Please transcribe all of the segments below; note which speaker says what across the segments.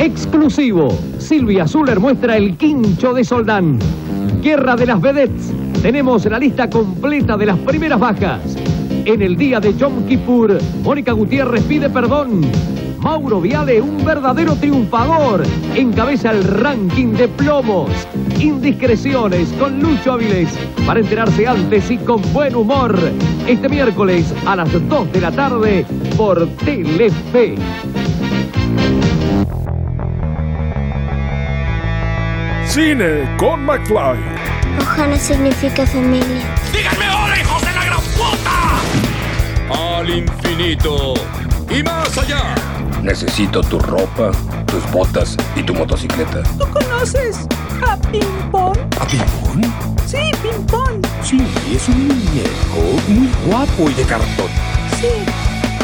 Speaker 1: Exclusivo. Silvia Zuller muestra el quincho de Soldán. Guerra de las Vedettes. Tenemos la lista completa de las primeras bajas. En el día de Yom Kippur, Mónica Gutiérrez pide perdón. Mauro Viale, un verdadero triunfador, encabeza el ranking de plomos. Indiscreciones con Lucho Avilés, para enterarse antes y con buen humor. Este miércoles a las 2 de la tarde por Telefe.
Speaker 2: Cine con McFly.
Speaker 3: Ojana significa familia.
Speaker 4: ¡Díganme ahora, hijos de la gran puta!
Speaker 2: Al infinito y más allá.
Speaker 5: Necesito tu ropa, tus botas y tu motocicleta.
Speaker 6: ¿Tú conoces a Pimpón?
Speaker 5: ¿A Pimpón?
Speaker 6: Sí, Pimpón.
Speaker 5: Sí, es un muñeco muy guapo y de cartón.
Speaker 6: Sí.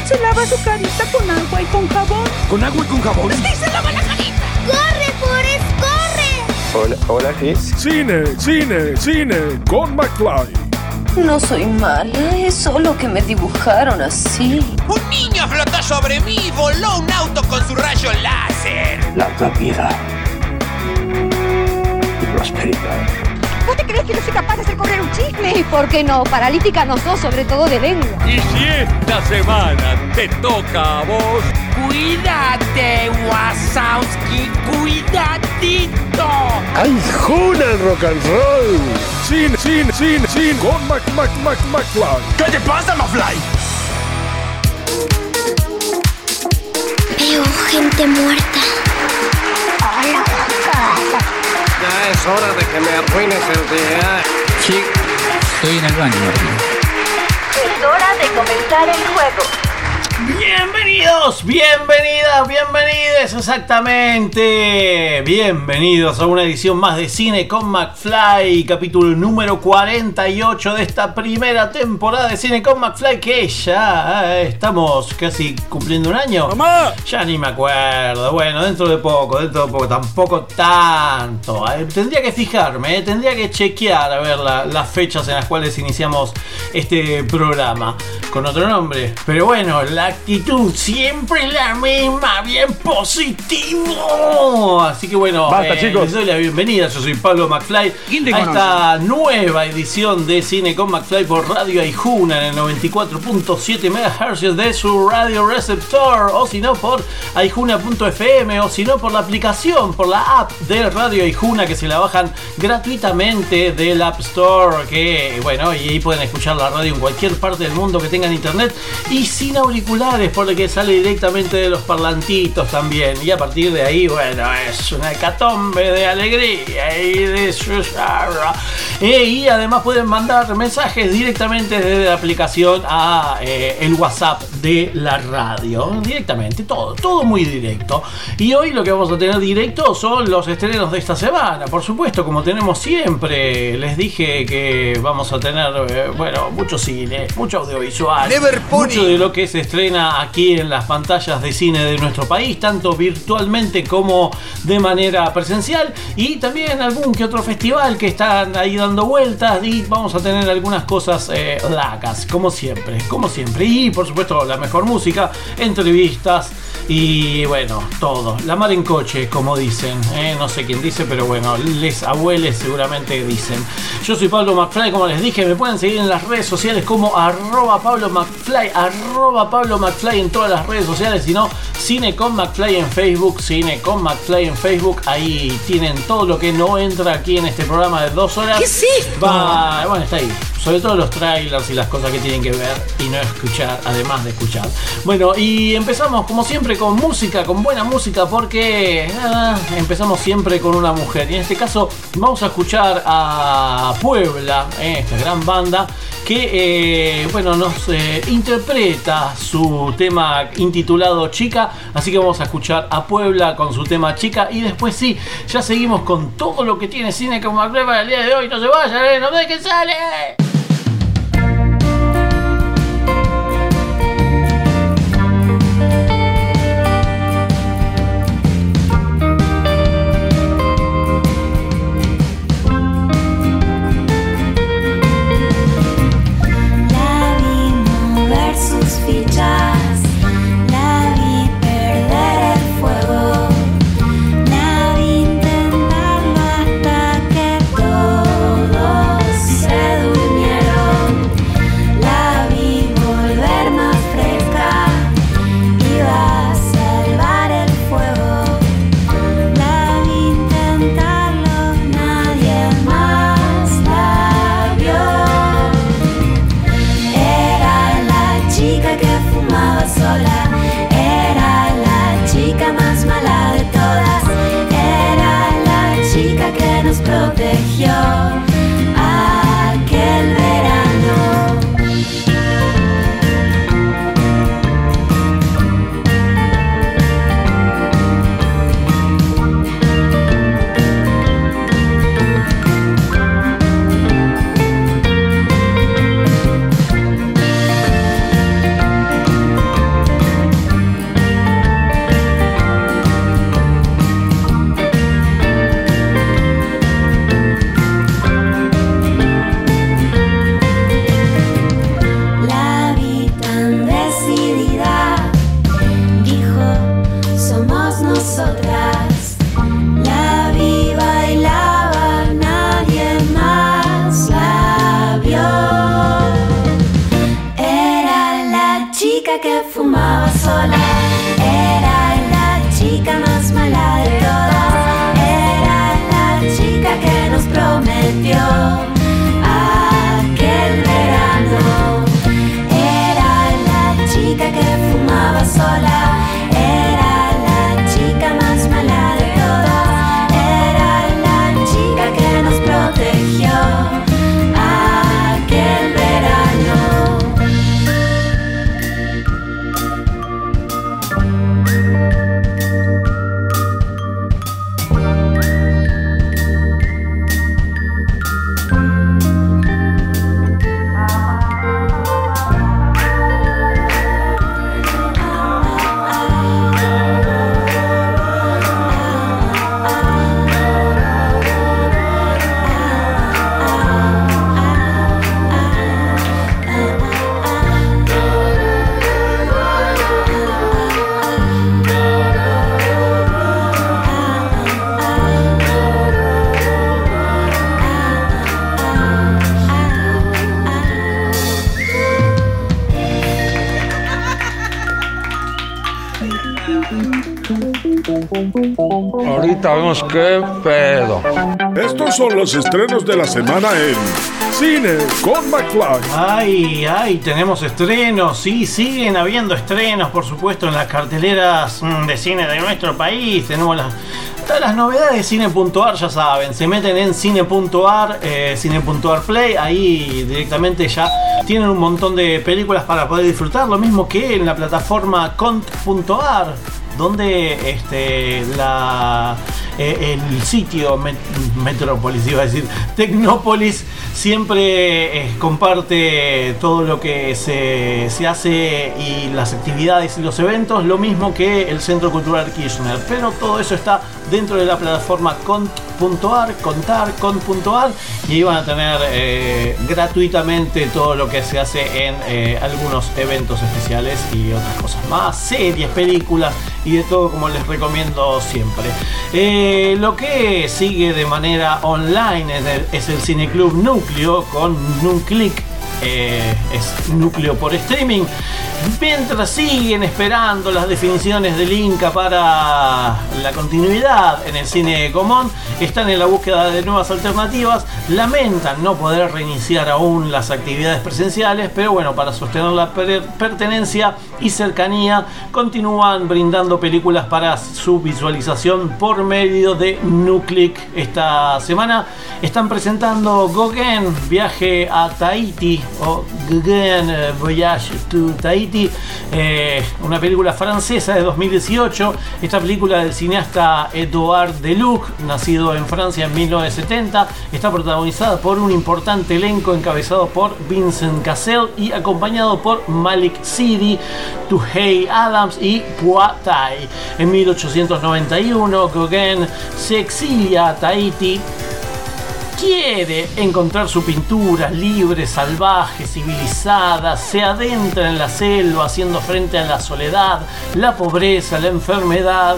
Speaker 6: Se lava su carita con agua y con jabón.
Speaker 5: ¿Con agua y con jabón?
Speaker 6: Sí, se lava la carita.
Speaker 3: ¡Corre, Forrest, corre!
Speaker 5: Hola, hola, sí.
Speaker 2: Cine, cine, cine con McFly.
Speaker 7: No soy mala, es solo que me dibujaron así.
Speaker 4: Un niño flotó sobre mí y voló un auto con su rayo láser.
Speaker 5: Larga vida y prosperidad.
Speaker 6: ¿Vos te crees que no soy capaz de hacer correr un chisme?
Speaker 8: ¿Y por qué no? Paralítica no sos, sobre todo de lengua.
Speaker 9: Y si esta semana te toca a vos,
Speaker 4: Cuídate, Wasowski, cuidadito.
Speaker 2: ¡Ay, Juna el rock and roll! Cine, cine, cine, cine con Mac, Mac, Mac, McFly.
Speaker 4: ¿Qué te pasa, Mafly?
Speaker 3: Veo gente muerta.
Speaker 10: Ya es hora de que me arruines el día.
Speaker 11: Sí, estoy en el baño, Martín.
Speaker 7: Es hora de comenzar el juego.
Speaker 12: Bienvenidos, bienvenidas, bienvenides, exactamente. Bienvenidos a una edición más de Cine con McFly, capítulo número 48 de esta primera temporada de Cine con McFly, que ya estamos casi cumpliendo un año.
Speaker 2: ¡Mamá!
Speaker 12: Ya ni me acuerdo. Bueno, dentro de poco, dentro de poco, tampoco tanto. Eh, tendría que fijarme, eh, tendría que chequear a ver la- las fechas en las cuales iniciamos este programa con otro nombre. Pero bueno, la actitud siempre la misma, bien positivo. Así que bueno,
Speaker 2: Basta, chicos.
Speaker 12: les doy la bienvenida. Yo soy Pablo McFly
Speaker 11: ¿Quién te
Speaker 12: a
Speaker 11: conoce?
Speaker 12: esta nueva edición de Cine con McFly por Radio Aijuna en el 94.7 MHz de su radio receptor o si no por aijuna.fm o si no por la aplicación, por la app de Radio Aijuna que se la bajan gratuitamente del App Store que bueno, y ahí pueden escuchar la radio en cualquier parte del mundo que tengan internet y sin auriculares por lo que sale directamente de los parlantitos también y a partir de ahí bueno, es una hecatombe de alegría y de eh, y además pueden mandar mensajes directamente desde la aplicación a eh, el WhatsApp de la radio. Directamente, todo, todo muy directo. Y hoy lo que vamos a tener directo son los estrenos de esta semana. Por supuesto, como tenemos siempre, les dije que vamos a tener, eh, bueno, mucho cine, mucho audiovisual.
Speaker 4: Never.
Speaker 12: Mucho de lo que se aquí en las pantallas de cine de nuestro país, tanto virtualmente como de manera presencial. Y también algún que otro festival que están ahí dando vueltas. Y vamos a tener algunas cosas eh, lacas, como siempre, como siempre. Y por supuesto, la mejor música, entrevistas. Y bueno, todo. La mar en coche, como dicen. ¿eh? No sé quién dice, pero bueno, les abueles seguramente dicen. Yo soy Pablo McFly, como les dije, me pueden seguir en las redes sociales como arroba Pablo McFly, arroba Pablo McFly en todas las redes sociales, si no, Cine con McFly en Facebook, Cine con McFly en Facebook, ahí tienen todo lo que no entra aquí en este programa de dos horas.
Speaker 6: ¿Qué es esto?
Speaker 12: Va, bueno, está ahí. Sobre todo los trailers y las cosas que tienen que ver y no escuchar, además de escuchar. Bueno, y empezamos como siempre con música, con buena música, porque ah, empezamos siempre con una mujer. Y en este caso vamos a escuchar a Puebla, eh, esta gran banda, que eh, bueno, nos eh, interpreta su tema intitulado Chica. Así que vamos a escuchar a Puebla con su tema Chica. Y después sí, ya seguimos con todo lo que tiene cine como McFly para el día de hoy. No se vayan, eh, no dejen sale.
Speaker 3: Sus
Speaker 2: Vemos qué pedo. Estos son los estrenos de la semana en Cine con McFly.
Speaker 12: Ay, ay, tenemos estrenos, sí, siguen habiendo estrenos, por supuesto, en las carteleras mm, de cine de nuestro país. Tenemos las, todas las novedades de cine.ar, ya saben, se meten en cine.ar, eh, cine.ar Play, ahí directamente ya tienen un montón de películas para poder disfrutar, lo mismo que en la plataforma cont.ar donde este, la, eh, el sitio Met- Metrópolis, iba a decir, Tecnópolis, siempre eh, comparte todo lo que se, se hace y las actividades y los eventos, lo mismo que el Centro Cultural Kirchner, pero todo eso está dentro de la plataforma cont.ar, contar, cont.ar, y van a tener eh, gratuitamente todo lo que se hace en eh, algunos eventos especiales y otras cosas más, series, películas y de todo como les recomiendo siempre. Eh, lo que sigue de manera online es el, es el Cineclub Núcleo con un clic. Eh, es núcleo por streaming. Mientras siguen esperando las definiciones del Inca para la continuidad en el cine común, están en la búsqueda de nuevas alternativas, lamentan no poder reiniciar aún las actividades presenciales, pero bueno, para sostener la per- pertenencia y cercanía, continúan brindando películas para su visualización por medio de Nuclic. Esta semana están presentando Gauguin, viaje a Tahiti, o eh, Voyage to Tahiti, eh, una película francesa de 2018. Esta película del cineasta Edouard Deluc, nacido en Francia en 1970, está protagonizada por un importante elenco encabezado por Vincent Cassel y acompañado por Malik Sidi, Tuhei Adams y Phua Thai. En 1891, Gauguin se exilia a Tahiti quiere encontrar su pintura libre, salvaje, civilizada, se adentra en la selva haciendo frente a la soledad, la pobreza, la enfermedad.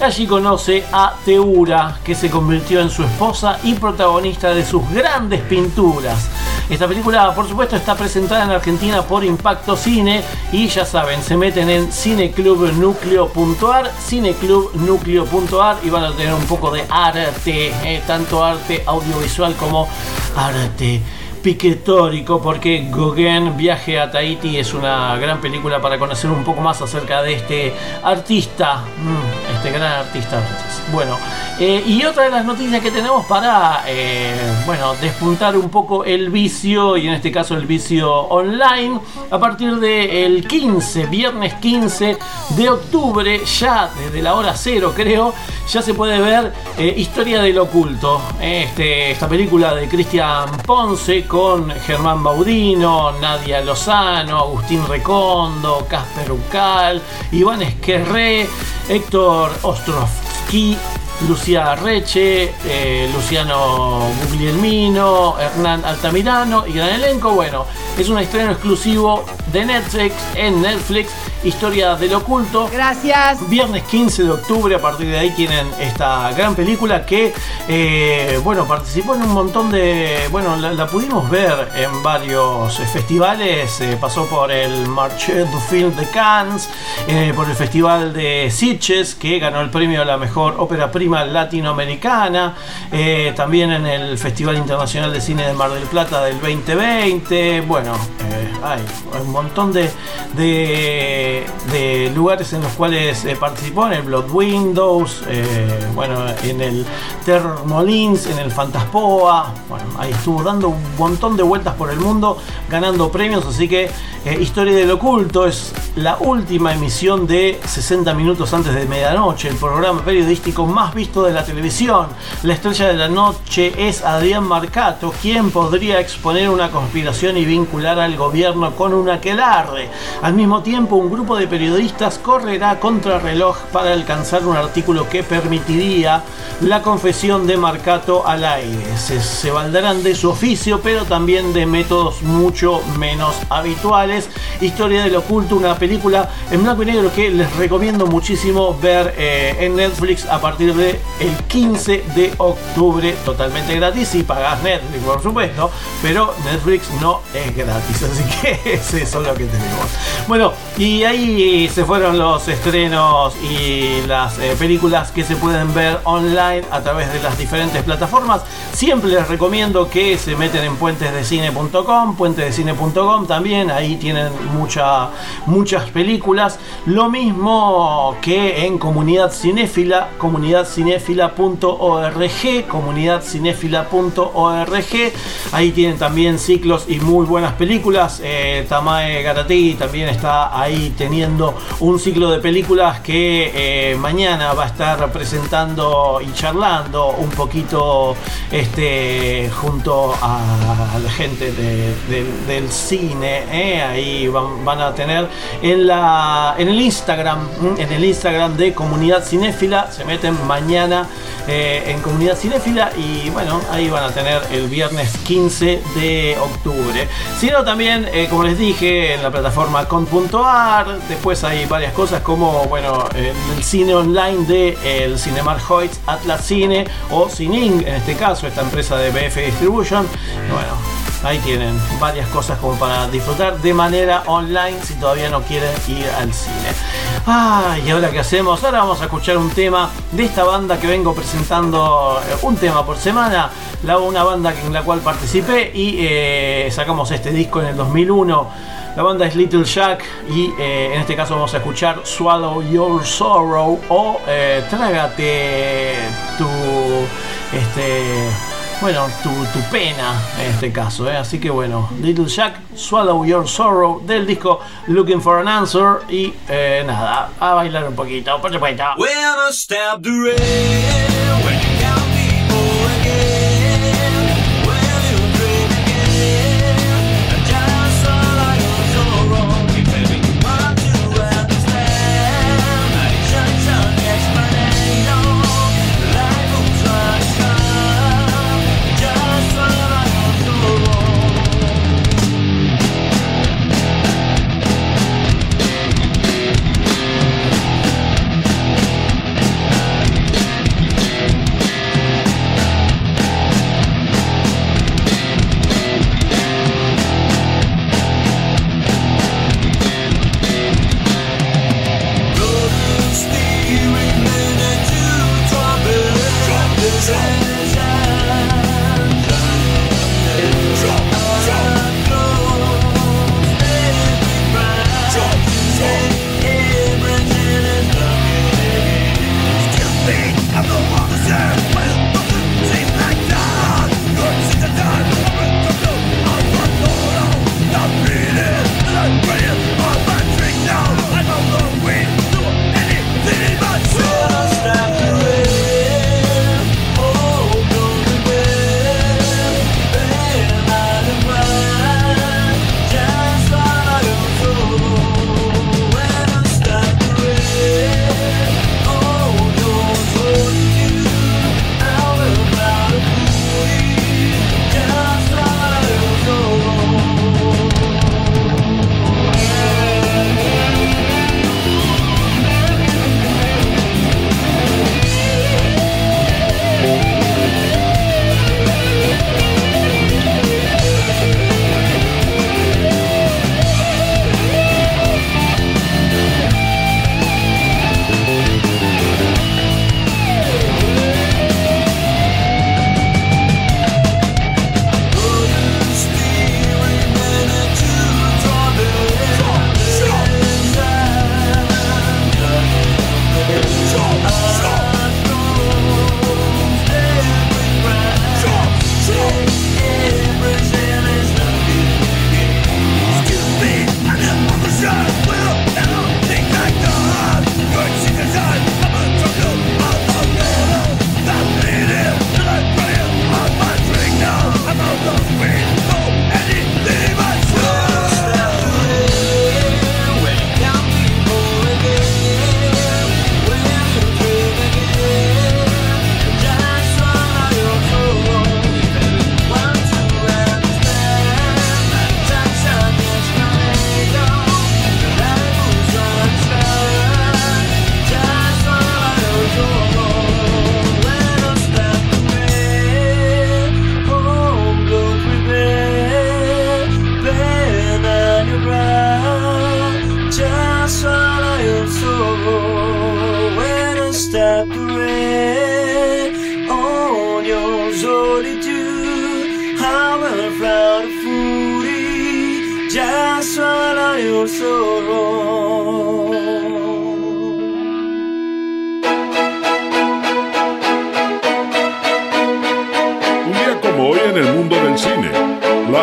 Speaker 12: Allí conoce a Teura, que se convirtió en su esposa y protagonista de sus grandes pinturas. Esta película, por supuesto, está presentada en Argentina por Impacto Cine y ya saben, se meten en cineclubnucleo.ar, cineclubnucleo.ar y van a tener un poco de arte, eh, tanto arte audiovisual como arte piquetórico porque Gauguin Viaje a Tahiti es una gran película para conocer un poco más acerca de este artista, mm, este gran artista. Bueno, eh, y otra de las noticias que tenemos para, eh, bueno, despuntar un poco el vicio, y en este caso el vicio online, a partir del 15, viernes 15 de octubre, ya desde la hora cero creo, ya se puede ver eh, Historia del Oculto, este, esta película de Cristian Ponce con Germán Baudino, Nadia Lozano, Agustín Recondo, Casper Ucal, Iván Esquerré, Héctor Ostrovsky, Lucía Reche, eh, Luciano Guglielmino, Hernán Altamirano y gran elenco. Bueno, es un estreno exclusivo de Netflix en Netflix Historia del Oculto.
Speaker 6: Gracias.
Speaker 12: Viernes 15 de octubre, a partir de ahí tienen esta gran película que, eh, bueno, participó en un montón de. Bueno, la, la pudimos ver en varios festivales. eh, pasó por el Marché du Film de Cannes, eh, por el Festival de Sitges, que ganó el premio a la mejor ópera prima latinoamericana. eh, también en el Festival Internacional de Cine de Mar del Plata del 2020. Bueno, eh, hay un montón de, de, lugares en los cuales eh, participó en el Blood Windows, eh, bueno, en el Terror Molins, en el Fantaspoa. Bueno, ahí estuvo dando un montón de vueltas por el mundo, ganando premios. Así que eh, Historia del Oculto es la última emisión de 60 minutos antes de medianoche, el programa periodístico más visto de la televisión. La estrella de la noche es Adrián Marcato, quien podría exponer una conspiración y vincular al gobierno con un aquelarre. Al mismo tiempo, un grupo de periodistas correrá contra reloj para alcanzar un artículo que permitiría la confesión de Marcato al aire. Se, se valdrán de su oficio, pero también de métodos mucho menos habituales. Historia del oculto, una película en blanco y negro que les recomiendo muchísimo ver eh, en Netflix a partir del el 15 de octubre, totalmente gratis si pagas Netflix, por supuesto, pero Netflix no es gratis, así que es eso lo que tenemos. Bueno, y ahí se fueron los estrenos y las eh, películas que se pueden ver online a través de las diferentes plataformas. Siempre les recomiendo que se meten en puentesdecine.com, puentesdecine.com también, ahí tienen mucha, muchas películas. Lo mismo que en Comunidad Cinéfila, comunidadcinéfila.org, comunidadcinéfila.org. Ahí tienen también ciclos y muy buenas películas. Eh, Tamae Garategui también está ahí teniendo un ciclo de películas que eh, mañana va a estar presentando y charlando un poquito este, junto a la gente de- de- del cine. eh. Ahí van, van a tener en, la, en el Instagram, en el Instagram de Comunidad Cinéfila, se meten mañana eh, en Comunidad Cinéfila y bueno, ahí van a tener el viernes 15 de octubre. Sino también, eh, como les dije, en la plataforma con.ar, después hay varias cosas como, bueno, el, cine online de el Cinemark Hoyts, Atlas Cine o Cining, en este caso, esta empresa de BF Distribution. Bueno, Ahí tienen varias cosas como para disfrutar de manera online si todavía no quieren ir al cine. Ay, ¿y ahora qué hacemos? Ahora vamos a escuchar un tema de esta banda que vengo presentando eh, un tema por semana. La, una banda en la cual participé y eh, sacamos este disco en el 2001. La banda es Little Jack y eh, en este caso vamos a escuchar Swallow Your Sorrow o Trágate tu... Este, bueno, tu, tu pena en este caso, ¿eh? así que bueno, Little Jack, Swallow Your Sorrow del disco Looking for an Answer y eh, nada, a bailar un poquito, por supuesto.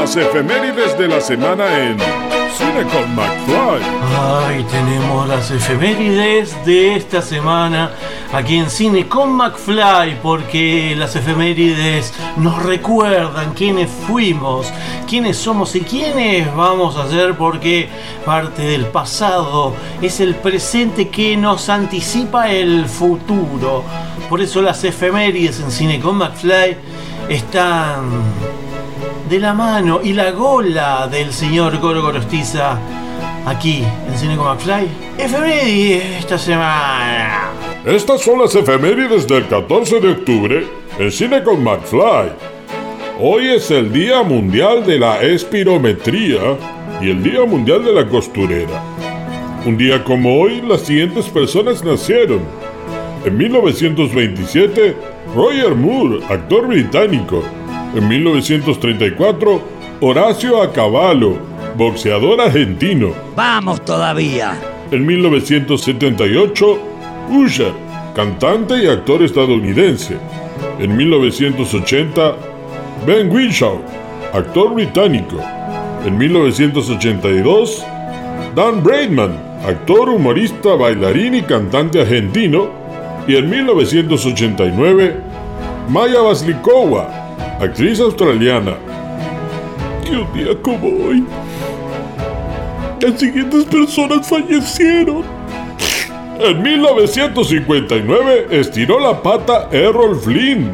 Speaker 2: Las efemérides de la semana en Cine con McFly.
Speaker 12: Ay, tenemos las efemérides de esta semana aquí en Cine con McFly, porque las efemérides nos recuerdan quiénes fuimos, quiénes somos y quiénes vamos a ser, porque parte del pasado es el presente que nos anticipa el futuro. Por eso las efemérides en Cine con McFly están de la mano y la gola del señor Goro Gorostiza aquí en Cine con McFly. Efemérides esta semana.
Speaker 2: Estas son las efemérides del 14 de octubre en Cine con McFly. Hoy es el Día Mundial de la Espirometría y el Día Mundial de la Costurera. Un día como hoy, las siguientes personas nacieron. En 1927, Roger Moore, actor británico. En 1934, Horacio Acabalo, boxeador argentino.
Speaker 13: Vamos todavía.
Speaker 2: En 1978, Usher, cantante y actor estadounidense. En 1980, Ben Whishaw, actor británico. En 1982, Dan Braidman, actor, humorista, bailarín y cantante argentino. Y en 1989, Maya Vaslikova, actriz australiana. Y un día como hoy, las siguientes personas fallecieron. En 1959 estiró la pata Errol Flynn,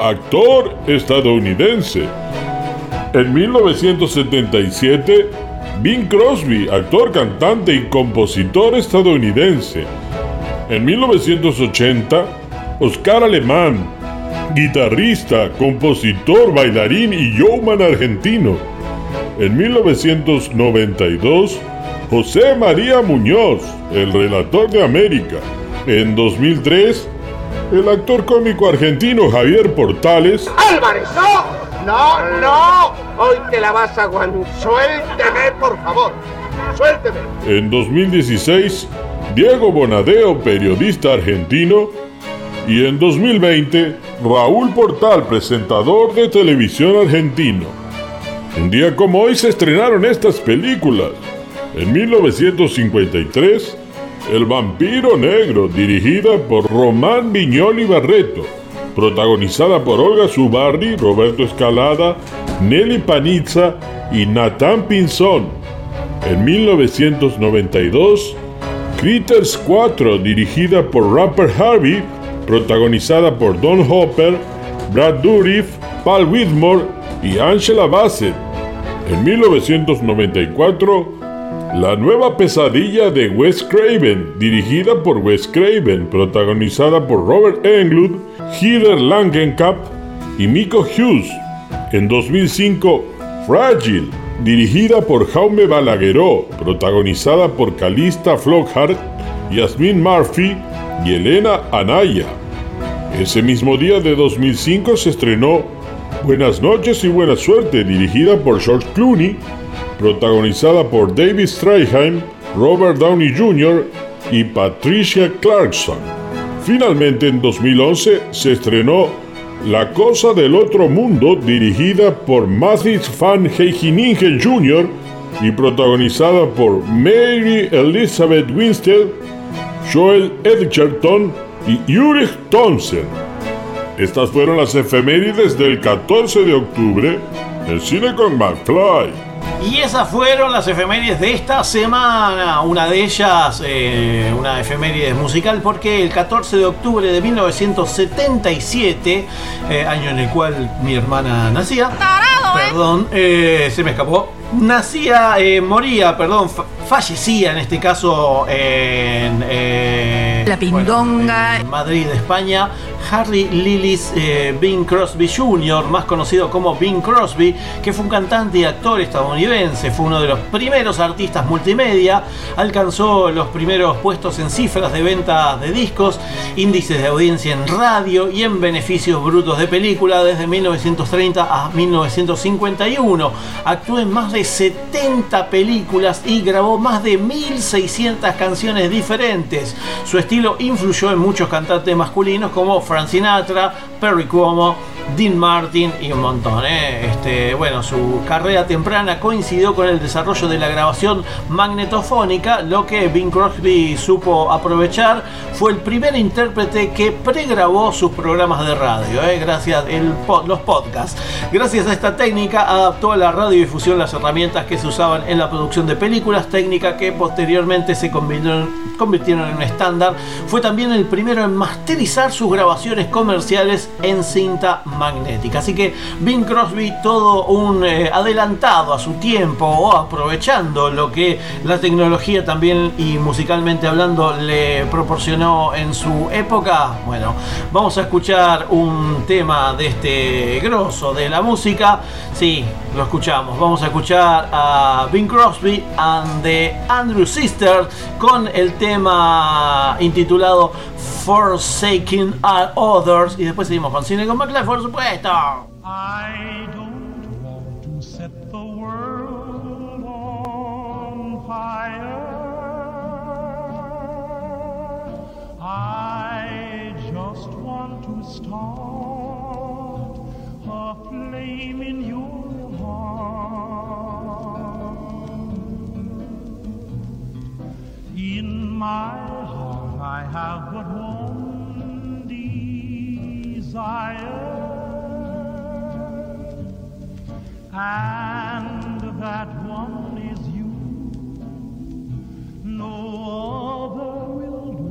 Speaker 2: actor estadounidense. En 1977, Bing Crosby, actor, cantante y compositor estadounidense. En 1980, Oscar Alemán, guitarrista, compositor, bailarín y showman argentino. En 1992, José María Muñoz, el relator de América. En 2003, el actor cómico argentino Javier Portales.
Speaker 10: ¡Álvarez, no! ¡No, no! Hoy te la vas a aguantar. Suélteme, por favor. Suélteme.
Speaker 2: En 2016, Diego Bonadeo, periodista argentino. Y en 2020, Raúl Portal, presentador de televisión argentino. Un día como hoy se estrenaron estas películas. En 1953, El vampiro negro, dirigida por Román Viñoli Barreto, protagonizada por Olga Zubarri, Roberto Escalada, Nelly Panizza y Nathan Pinzón. En 1992, Critters 4, dirigida por Rapper Harvey, protagonizada por Don Hopper, Brad Dourif, Paul Whitmore y Angela Bassett. En 1994, La nueva pesadilla de Wes Craven, dirigida por Wes Craven, protagonizada por Robert Englund, Heather Langenkamp y Miko Hughes. En 2005, Fragile, dirigida por Jaume Balagueró, protagonizada por Calista Flockhart, Yasmin Murphy y Elena Anaya. Ese mismo día de 2005 se estrenó Buenas noches y buena suerte, dirigida por George Clooney, protagonizada por David Strathairn, Robert Downey Jr. y Patricia Clarkson. Finalmente en 2011 se estrenó La Cosa del Otro Mundo, dirigida por Mathis Van Heiningen Jr. y protagonizada por Mary Elizabeth Winstead, Joel Edgerton y Ulrich Thompson. Estas fueron las efemérides del 14 de octubre en Cine con McFly.
Speaker 12: Y esas fueron las efemérides de esta semana. Una de ellas, eh, una efeméride musical, porque el 14 de octubre de 1977, eh, año en el cual mi hermana nacía, perdón, eh, se me escapó. Nacía, eh, moría, perdón, fa- fallecía en este caso en. eh,
Speaker 6: La Pindonga.
Speaker 12: en Madrid, España, Harry Lillis eh, Bing Crosby Jr., más conocido como Bing Crosby, que fue un cantante y actor estadounidense, fue uno de los primeros artistas multimedia, alcanzó los primeros puestos en cifras de venta de discos, índices de audiencia en radio y en beneficios brutos de película desde 1930 a 1951. Actuó en más de 70 películas y grabó más de 1600 canciones diferentes. Su estilo influyó en muchos cantantes masculinos como Frank Sinatra, Perry Como, Dean Martin y un montón. ¿eh? Este, bueno, su carrera temprana coincidió con el desarrollo de la grabación magnetofónica, lo que Bing Crosby supo aprovechar. Fue el primer intérprete que pregrabó sus programas de radio, ¿eh? gracias el los podcasts. Gracias a esta técnica adaptó a la radiodifusión las herramientas que se usaban en la producción de películas, técnica que posteriormente se convirtieron, convirtieron en un estándar. Fue también el primero en masterizar sus grabaciones comerciales en cinta magnética. Así que Bing Crosby, todo un eh, adelantado a su tiempo o aprovechando lo que la tecnología también y musicalmente hablando le proporcionó en su época. Bueno, vamos a escuchar un tema de este grosso de la música. Sí, lo escuchamos. Vamos a escuchar a Bing Crosby and the Andrew Sisters con el tema intitulado Forsaking All Others. Y después seguimos con Cine con McFly, por supuesto.
Speaker 13: I don't want to set the world on fire. I just want to start a flame in your heart. In my I have but one desire. And that one is you. No other will do.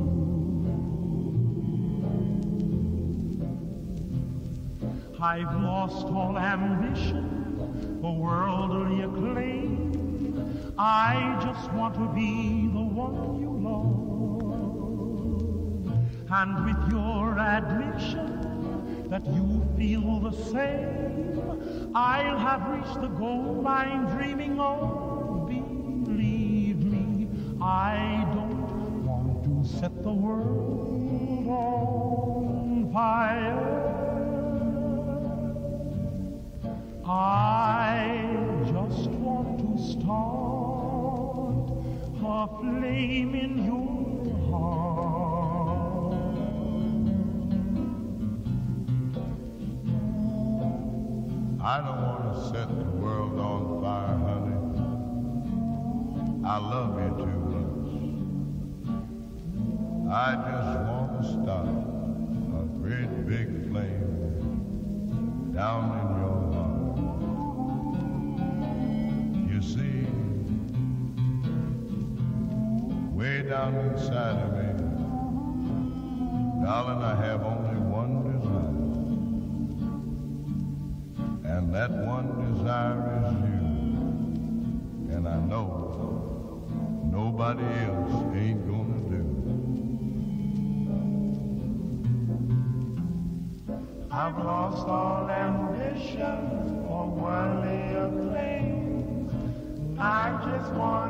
Speaker 13: I've lost all ambition for worldly acclaim. I just want to be the one you love. And with your admission that you feel the same, I'll have reached the goal I'm dreaming of. Believe me, I don't want to set the world
Speaker 14: down inside of me, darling, I have only one desire. And that one desire is you. And I know nobody else ain't gonna do.
Speaker 13: I've lost all ambition for worldly acclaim. I just want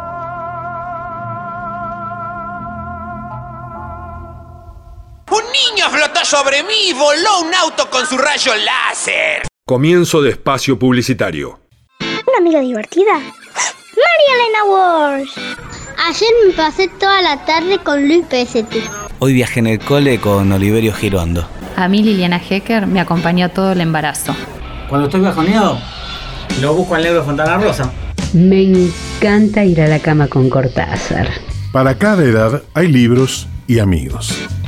Speaker 4: niño flotó sobre mí y voló un auto con su rayo láser.
Speaker 5: Comienzo de espacio publicitario.
Speaker 15: Una amiga divertida. María Elena Walsh. Ayer me pasé toda la tarde con Luis PST.
Speaker 16: Hoy viajé en el cole con Oliverio Girondo.
Speaker 17: A mí Liliana Hecker me acompañó todo el embarazo.
Speaker 16: Cuando estoy bajoneado, lo busco en Negro Fontana Rosa.
Speaker 17: Me encanta ir a la cama con Cortázar.
Speaker 18: Para cada edad hay libros y amigos.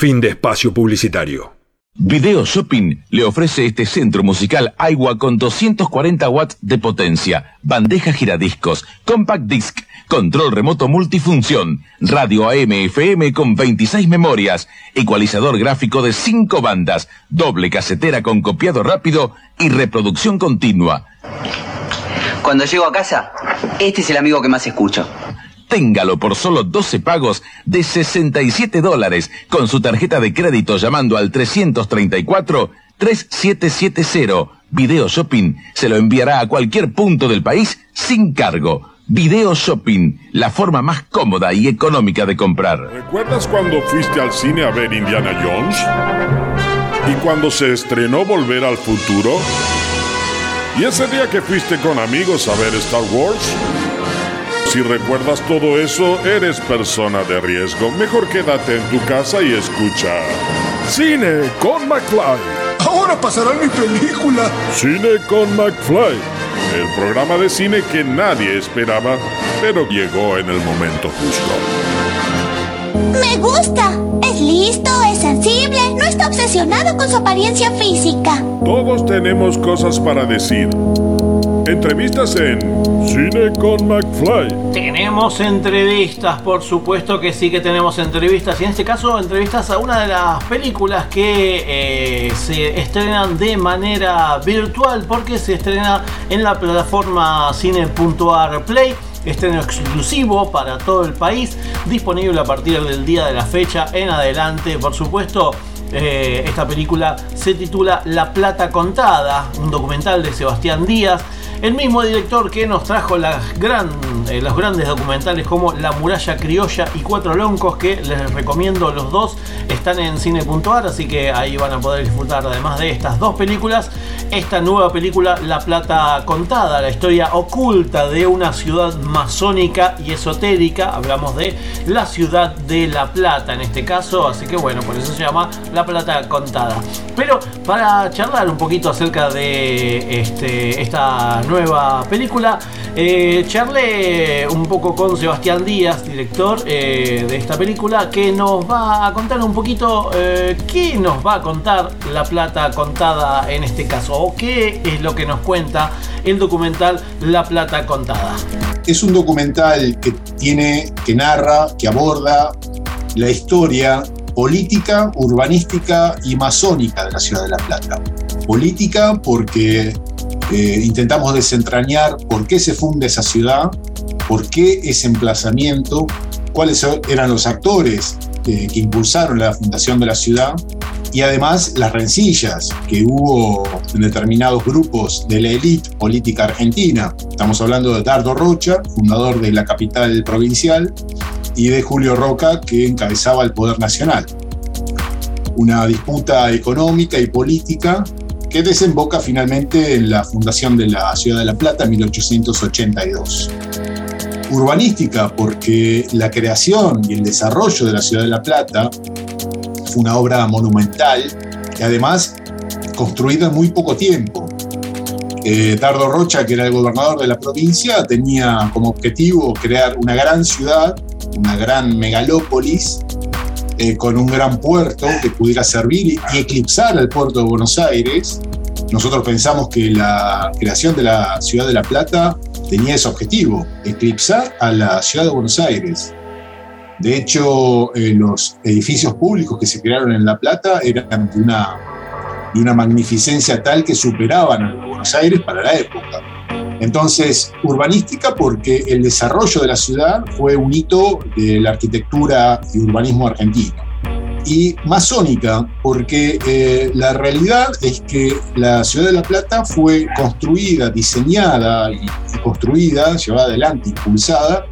Speaker 5: Fin de espacio publicitario.
Speaker 19: Video Shopping le ofrece este centro musical Aiwa con 240 watts de potencia, bandeja giradiscos, compact disc, control remoto multifunción, radio AM FM con 26 memorias, ecualizador gráfico de 5 bandas, doble casetera con copiado rápido y reproducción continua.
Speaker 20: Cuando llego a casa, este es el amigo que más escucho.
Speaker 19: Téngalo por solo 12 pagos de 67 dólares con su tarjeta de crédito llamando al 334-3770. Video Shopping se lo enviará a cualquier punto del país sin cargo. Video Shopping, la forma más cómoda y económica de comprar.
Speaker 2: ¿Recuerdas cuando fuiste al cine a ver Indiana Jones? ¿Y cuando se estrenó Volver al Futuro? ¿Y ese día que fuiste con amigos a ver Star Wars? Si recuerdas todo eso, eres persona de riesgo. Mejor quédate en tu casa y escucha. Cine con McFly.
Speaker 21: Ahora pasará mi película.
Speaker 2: Cine con McFly. El programa de cine que nadie esperaba, pero llegó en el momento justo.
Speaker 15: Me gusta. Es listo, es sensible, no está obsesionado con su apariencia física.
Speaker 2: Todos tenemos cosas para decir. Entrevistas en Cine con McFly.
Speaker 12: Tenemos entrevistas, por supuesto que sí que tenemos entrevistas. Y en este caso, entrevistas a una de las películas que eh, se estrenan de manera virtual porque se estrena en la plataforma cine.ar Play. Estreno exclusivo para todo el país, disponible a partir del día de la fecha en adelante, por supuesto. eh, esta película se titula La Plata Contada, un documental de Sebastián Díaz, el mismo director que nos trajo las gran, eh, los grandes documentales como La Muralla Criolla y Cuatro Loncos, que les recomiendo los dos, están en cine.ar, así que ahí van a poder disfrutar además de estas dos películas, esta nueva película La Plata Contada, la historia oculta de una ciudad masónica y esotérica, hablamos de la ciudad de La Plata en este caso, así que bueno, por eso se llama La Plata Contada. Pero para charlar un poquito acerca de este, esta nueva película, eh, charlé un poco con Sebastián Díaz, director eh, de esta película, que nos va a contar un poquito eh, qué nos va a contar La Plata Contada en este caso, o qué es lo que nos cuenta el documental La Plata Contada.
Speaker 22: Es un documental que tiene, que narra, que aborda la historia política, urbanística y masónica de la ciudad de La Plata. Política porque eh, intentamos desentrañar por qué se funda esa ciudad, por qué ese emplazamiento, cuáles eran los actores eh, que impulsaron la fundación de la ciudad y además las rencillas que hubo en determinados grupos de la élite política argentina. Estamos hablando de Dardo Rocha, fundador de la capital provincial, y de Julio Roca, que encabezaba el poder nacional. Una disputa económica y política que desemboca finalmente en la fundación de la ciudad de La Plata en 1882. Urbanística, porque la creación y el desarrollo de la ciudad de La Plata fue una obra monumental y además construida en muy poco tiempo. Eh, Rocha, que era el gobernador de la provincia, tenía como objetivo crear una gran ciudad, una gran megalópolis, eh, con un gran puerto que pudiera servir y, eclipsar al puerto de Buenos Aires. Nosotros pensamos que la creación de la ciudad de La Plata tenía ese objetivo, eclipsar a la ciudad de Buenos Aires. De hecho, eh, los edificios públicos que se crearon en La Plata eran de una, de una magnificencia tal que superaban a Buenos Aires para la época. Entonces, urbanística porque el desarrollo de la ciudad fue un hito de la arquitectura y urbanismo argentino. Y masónica porque eh, la realidad es que la ciudad de La Plata fue construida, diseñada y, y construida, llevada adelante, impulsada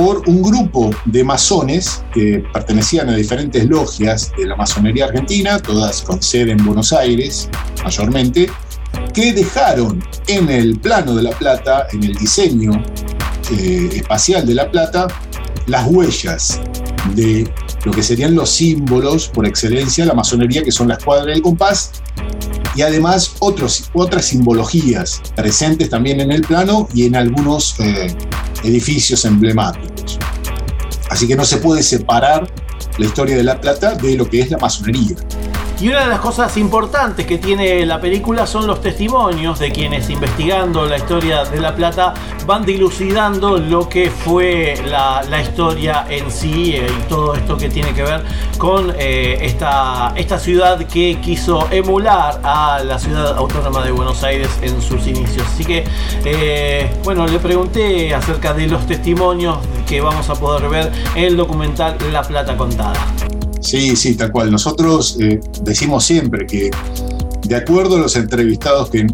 Speaker 22: por un grupo de masones que pertenecían a diferentes logias de la masonería argentina, todas con sede en Buenos Aires mayormente, que dejaron en el plano de La Plata, en el diseño eh, espacial de La Plata, las huellas de lo que serían los símbolos por excelencia de la masonería, que son la escuadra del compás, y además otras simbologías presentes también en el plano y en algunos eh, edificios emblemáticos. Así que no se puede separar la historia de La Plata de lo que es la masonería.
Speaker 12: Y una de las cosas importantes que tiene la película son los testimonios de quienes investigando la historia de La Plata van dilucidando lo que fue la, historia en sí eh, y todo esto que tiene que ver con eh, esta, esta ciudad que quiso emular a la ciudad autónoma de Buenos Aires en sus inicios. Así que, eh, bueno, le pregunté acerca de los testimonios que vamos a poder ver en el documental La Plata Contada.
Speaker 22: Sí, sí, tal cual. Nosotros eh, decimos siempre que de acuerdo a los entrevistados que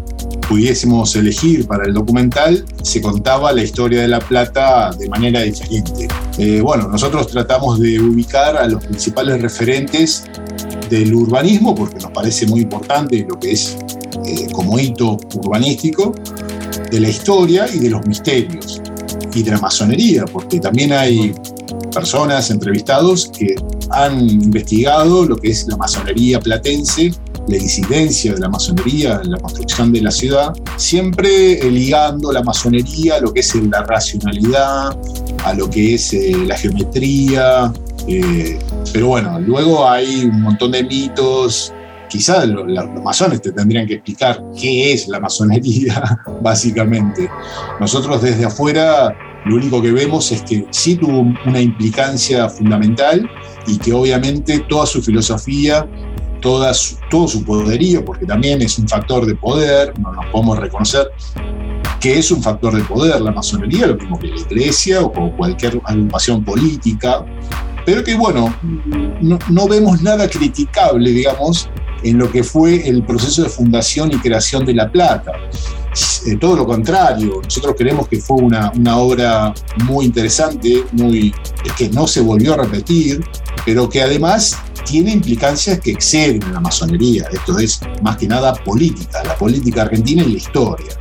Speaker 22: pudiésemos elegir para el documental, se contaba la historia de La Plata de manera diferente. Eh, bueno, nosotros tratamos de ubicar a los principales referentes del urbanismo, porque nos parece muy importante lo que es eh, como hito urbanístico, de la historia y de los misterios, y de la masonería, porque también hay personas, entrevistados, que han investigado lo que es la masonería platense, la disidencia de la masonería en la construcción de la ciudad, siempre eh, ligando la masonería a lo que es eh, la racionalidad, a lo que es eh, la geometría. pero bueno, luego hay un montón de mitos. Quizás lo- la- los masones te tendrían que explicar qué es la masonería, básicamente. Nosotros desde afuera lo único que vemos es que sí tuvo una implicancia fundamental y que obviamente toda su filosofía, toda su- todo su poderío, porque también es un factor de poder, no nos podemos reconocer que es un factor de poder la masonería, lo mismo que la iglesia o cualquier agrupación política, pero que bueno, no, no vemos nada criticable, digamos, en lo que fue el proceso de fundación y creación de La Plata. Todo lo contrario, nosotros creemos que fue una, una obra muy interesante, muy, que no se volvió a repetir, pero que además tiene implicancias que exceden a la masonería. Esto es más que nada política, la política argentina y la historia.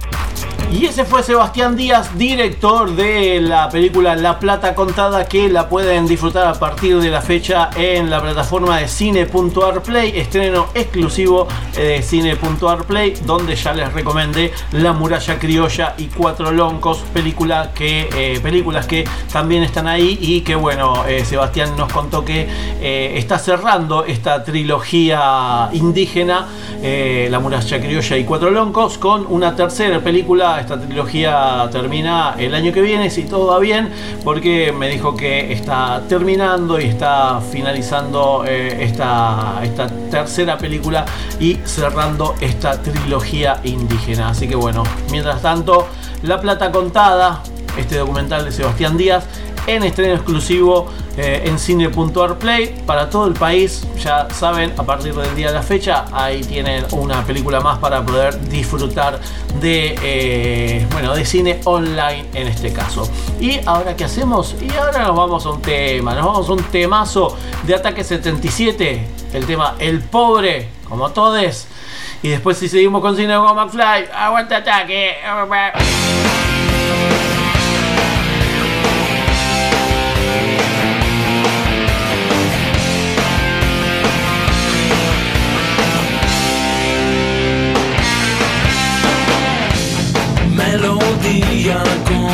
Speaker 12: Y ese fue Sebastián Díaz, director de la película La Plata Contada, que la pueden disfrutar a partir de la fecha en la plataforma de cine.arplay, estreno exclusivo de cine.arplay, donde ya les recomendé La Muralla Criolla y Cuatro Loncos, eh, películas que también están ahí y que bueno, eh, Sebastián nos contó que eh, está cerrando esta trilogía indígena, La Muralla Criolla y Cuatro Loncos, con una tercera película. Esta trilogía termina el año que viene, si todo va bien, porque me dijo que está terminando y está finalizando eh, esta, esta tercera película y cerrando esta trilogía indígena. Así que bueno, mientras tanto, La Plata Contada, este documental de Sebastián Díaz, en estreno exclusivo eh, en cine.arplay para todo el país. Ya saben, a partir del día de la fecha, ahí tienen una película más para poder disfrutar de, eh, bueno, de cine online en este caso. Y ahora, ¿qué hacemos? Y ahora nos vamos a un tema, nos vamos a un temazo de Ataque 77, el tema El Pobre, como todes. Y después si seguimos con Cine con McFly, aguanta ataque.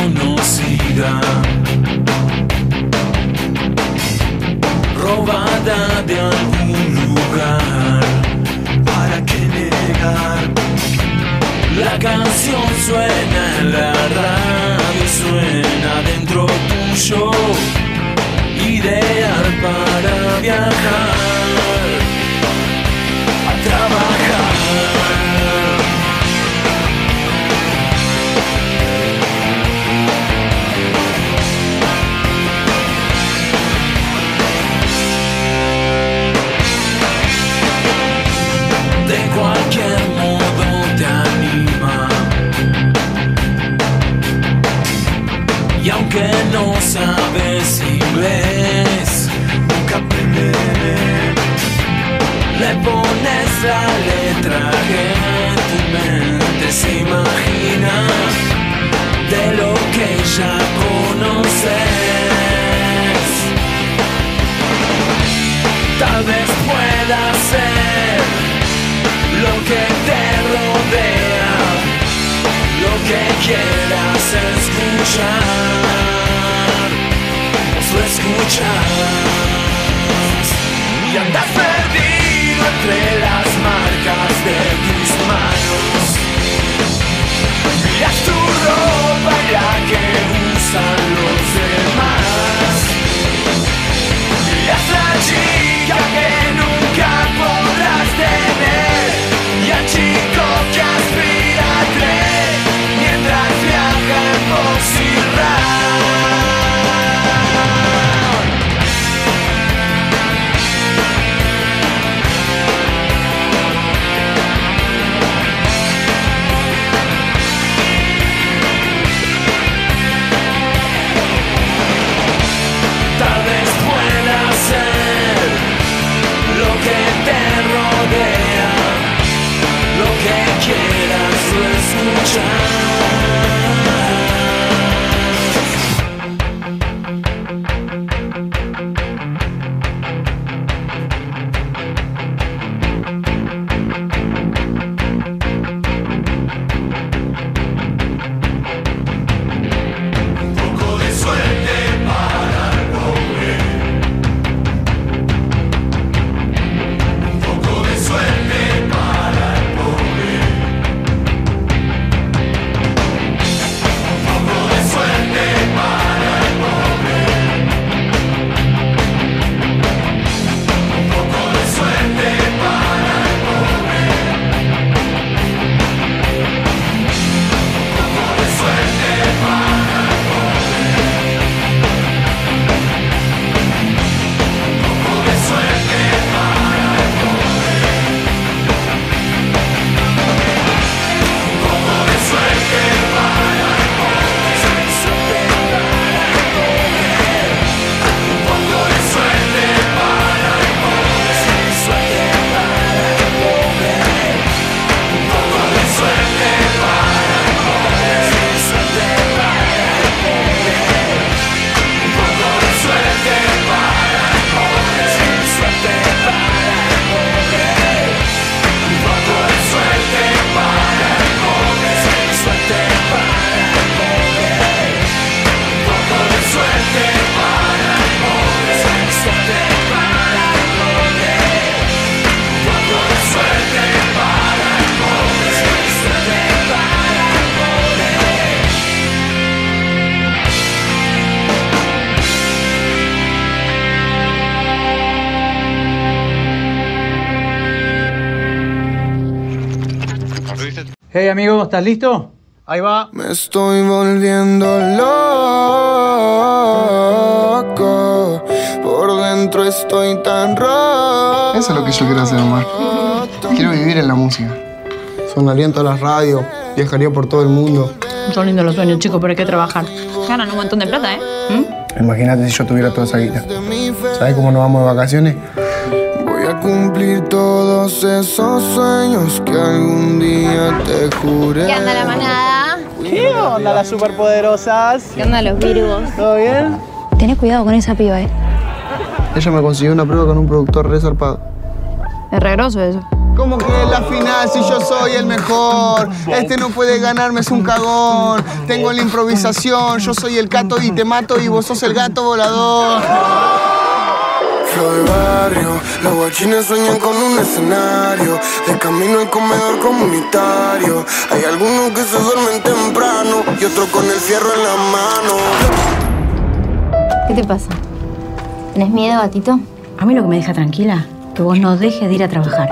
Speaker 12: desconocida, robada de algún lugar. ¿Para qué negar?
Speaker 23: La canción suena en la radio, suena dentro tuyo, ideal para viajar. La letra que tu mente se imagina de lo que ya conoces. Tal vez pueda ser lo que te rodea, lo que quieras escuchar, lo escuchas y andas perdido entre las marcas de tus manos. Miras tu ropa y la que usan
Speaker 24: ¿estás listo? Ahí va.
Speaker 25: Me estoy volviendo loco. Por dentro estoy tan roto.
Speaker 26: Eso es lo que yo quiero hacer, Omar. Quiero vivir en la música. Sonaría en todas las radios, viajaría por todo el mundo.
Speaker 27: Son lindos los sueños, chicos, pero hay que trabajar. Ganan un montón de plata, ¿eh?
Speaker 26: Imagínate si yo tuviera toda esa guita. ¿Sabes cómo nos vamos de vacaciones?
Speaker 25: Cumplir todos esos sueños que algún día te juré.
Speaker 28: ¿Qué onda la manada?
Speaker 24: ¿Qué onda las superpoderosas?
Speaker 28: ¿Qué onda los virgos?
Speaker 24: ¿Todo bien?
Speaker 28: Tenés cuidado con esa piba, eh.
Speaker 26: Ella me consiguió una prueba con un productor re zarpado.
Speaker 28: Es re groso eso.
Speaker 26: ¿Cómo que la final si yo soy el mejor? Este no puede ganarme, es un cagón. Tengo la improvisación, yo soy el cato y te mato y vos sos el gato volador.
Speaker 25: Barrio, los guachines sueñan con un escenario. De camino al comedor comunitario. Hay algunos que se duermen temprano y otros con el fierro en la mano.
Speaker 28: ¿Qué te pasa? ¿Tenés miedo, gatito?
Speaker 27: A mí lo que me deja tranquila, que vos no dejes de ir a trabajar.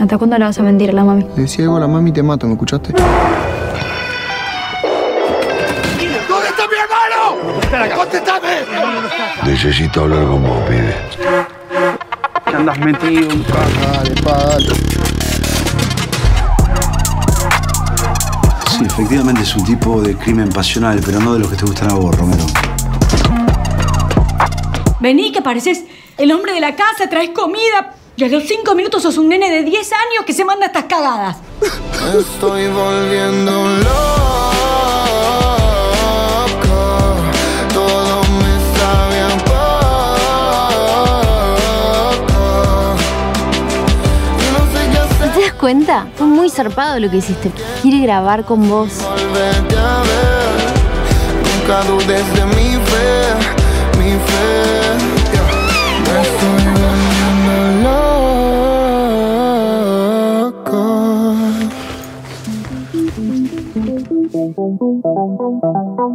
Speaker 28: ¿Hasta cuándo le vas a mentir a la mami?
Speaker 26: Le decía algo a la mami y te mato, ¿me escuchaste?
Speaker 29: Necesito hablar con vos, pibe.
Speaker 26: Que andas metido en caja de palo.
Speaker 30: Sí, efectivamente es un tipo de crimen pasional, pero no de los que te gustan a vos, Romero.
Speaker 27: Vení, que pareces el hombre de la casa, traes comida.
Speaker 31: Y a los cinco minutos sos un nene de 10 años que se manda estas cagadas.
Speaker 25: Estoy volviendo loco.
Speaker 28: Cuenta? Fue muy zarpado lo que hiciste. Quiere grabar con vos.
Speaker 25: Volverte a ver. Nunca dudes de mi fe, mi fe. Me estoy volviendo loco.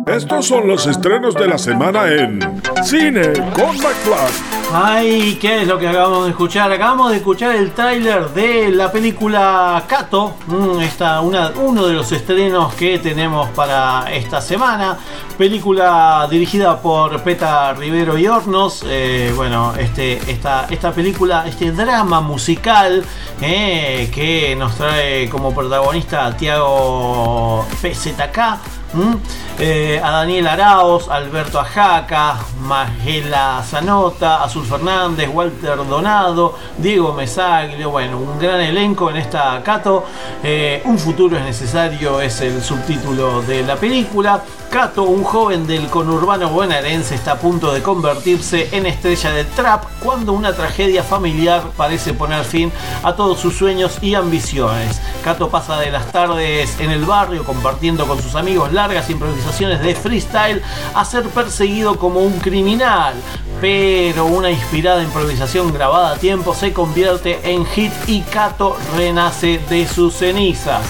Speaker 2: Estos son los estrenos de la semana en Cine con McFly.
Speaker 12: Ay, ¿qué es lo que acabamos de escuchar? Acabamos de escuchar el tráiler de la película Cato, Mm, esta, una, uno de los estrenos que tenemos para esta semana. Película dirigida por Peta Rivero y Hornos. Eh, bueno, este, esta, esta película, este drama musical eh, que nos trae como protagonista Tiago PZK. ¿Mm? Eh, a Daniel Araos, Alberto Ajaca, Magela Zanota, Azul Fernández, Walter Donado, Diego Mesaglio, bueno, un gran elenco en esta Cato. Eh, un futuro es necesario es el subtítulo de la película. Cato, un joven del conurbano bonaerense, está a punto de convertirse en estrella de trap cuando una tragedia familiar parece poner fin a todos sus sueños y ambiciones. Cato pasa de las tardes en el barrio compartiendo con sus amigos largas improvisaciones de freestyle a ser perseguido como un criminal. Pero una inspirada improvisación grabada a tiempo se convierte en hit y Cato renace de sus cenizas.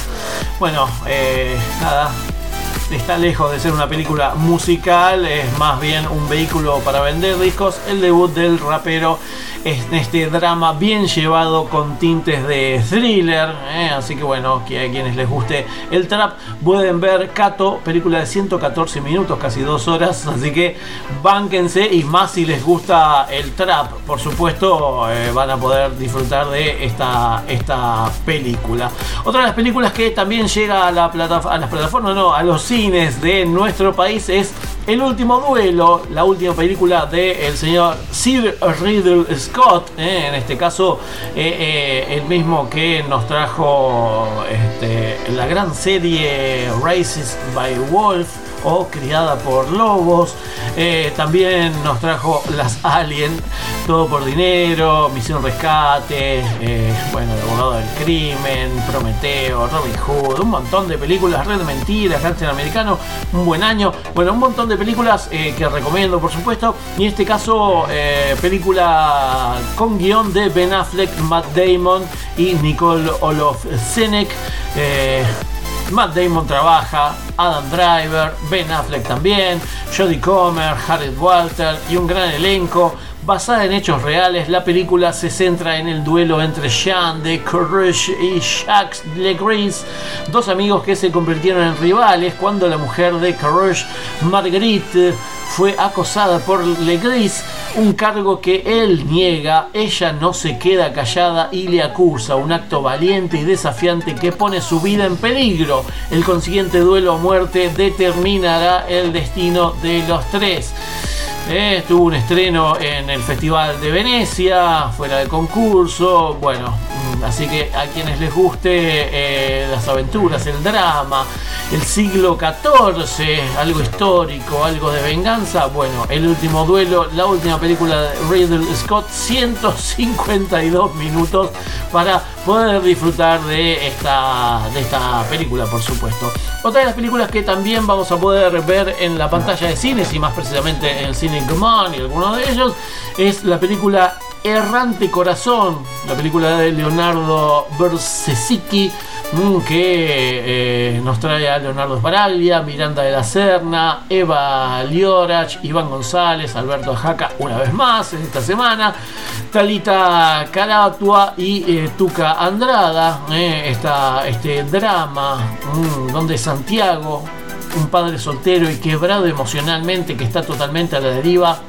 Speaker 12: Bueno, eh, nada, está lejos de ser una película musical, es más bien un vehículo para vender discos. El debut del rapero este drama bien llevado con tintes de thriller. ¿eh? Así que bueno, que a quienes les guste el trap pueden ver Cato, película de 114 minutos, casi dos horas. Así que bánquense y más si les gusta el trap, por supuesto, eh, van a poder disfrutar de esta, esta película. Otra de las películas que también llega a, la plata- a las plataformas, no, a los cines de nuestro país es El último duelo, la última película del señor Sir Riddle eh, en este caso eh, eh, el mismo que nos trajo este, la gran serie Races by Wolf o Criada por Lobos. Eh, también nos trajo Las Alien, Todo por Dinero, Misión Rescate, eh, bueno, El Abogado del Crimen, Prometeo, Robin Hood, un montón de películas, Red Mentiras, Cáncer Americano, un buen año. Bueno, un montón de películas eh, que recomiendo, por supuesto. Y en este caso, película con guion de Ben Affleck, Matt Damon y Nicole Olof Senek. Matt Damon trabaja, Adam Driver, Ben Affleck también, Jodie Comer, Harriet Walter y un gran elenco. Basada en hechos reales, la película se centra en el duelo entre Jean de Courage y Jacques Legris, dos amigos que se convirtieron en rivales cuando la mujer de Courage, Marguerite, fue acosada por Legris, un cargo que él niega, ella no se queda callada y le acusa, un acto valiente y desafiante que pone su vida en peligro. El consiguiente duelo a muerte determinará el destino de los tres. Eh, tuvo un estreno en el Festival de Venecia, fuera de concurso, bueno, así que a quienes les guste eh, las aventuras, el drama, el siglo XIV, algo histórico, algo de venganza, bueno, el último duelo, la última película de Riddle Scott, 152 minutos para poder disfrutar de esta, de esta película, por supuesto. Otra de las películas que también vamos a poder ver en la pantalla de cines y más precisamente en el cine y algunos de ellos es la película Errante Corazón, la película de Leonardo Bersesicki mm, que eh, nos trae a Leonardo Sbaraglia, Miranda de la Serna, Eva Liorach, Iván González, Alberto Ajaca, una vez más esta semana, Talita Caratua y eh, Tuca Andrada, eh, este drama mm, donde Santiago, un padre soltero y quebrado emocionalmente que está totalmente a la deriva,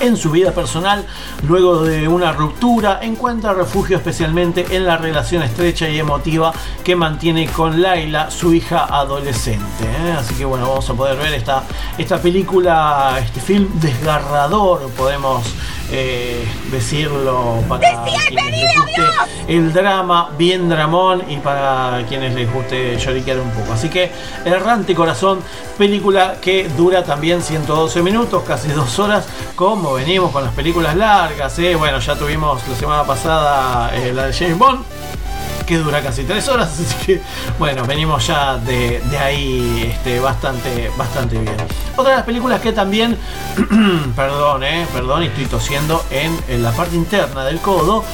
Speaker 12: en su vida personal, luego de una ruptura, encuentra refugio especialmente en la relación estrecha y emotiva que mantiene con Laila, su hija adolescente. ¿eh? Así que bueno, vamos a poder ver esta, esta película, este film desgarrador, podemos eh, decirlo para quienes les guste el drama bien dramón y para quienes les guste lloriquear un poco. Así que Errante Corazón, película que dura también 112 minutos, casi dos horas, como venimos con las películas largas. ¿eh? Bueno, ya tuvimos la semana pasada eh, la de James Bond que dura casi tres horas, así que bueno, venimos ya de, de ahí este, bastante, bastante bien. Otra de las películas que también, perdón, eh, perdón, estoy tosiendo en, en la parte interna del codo.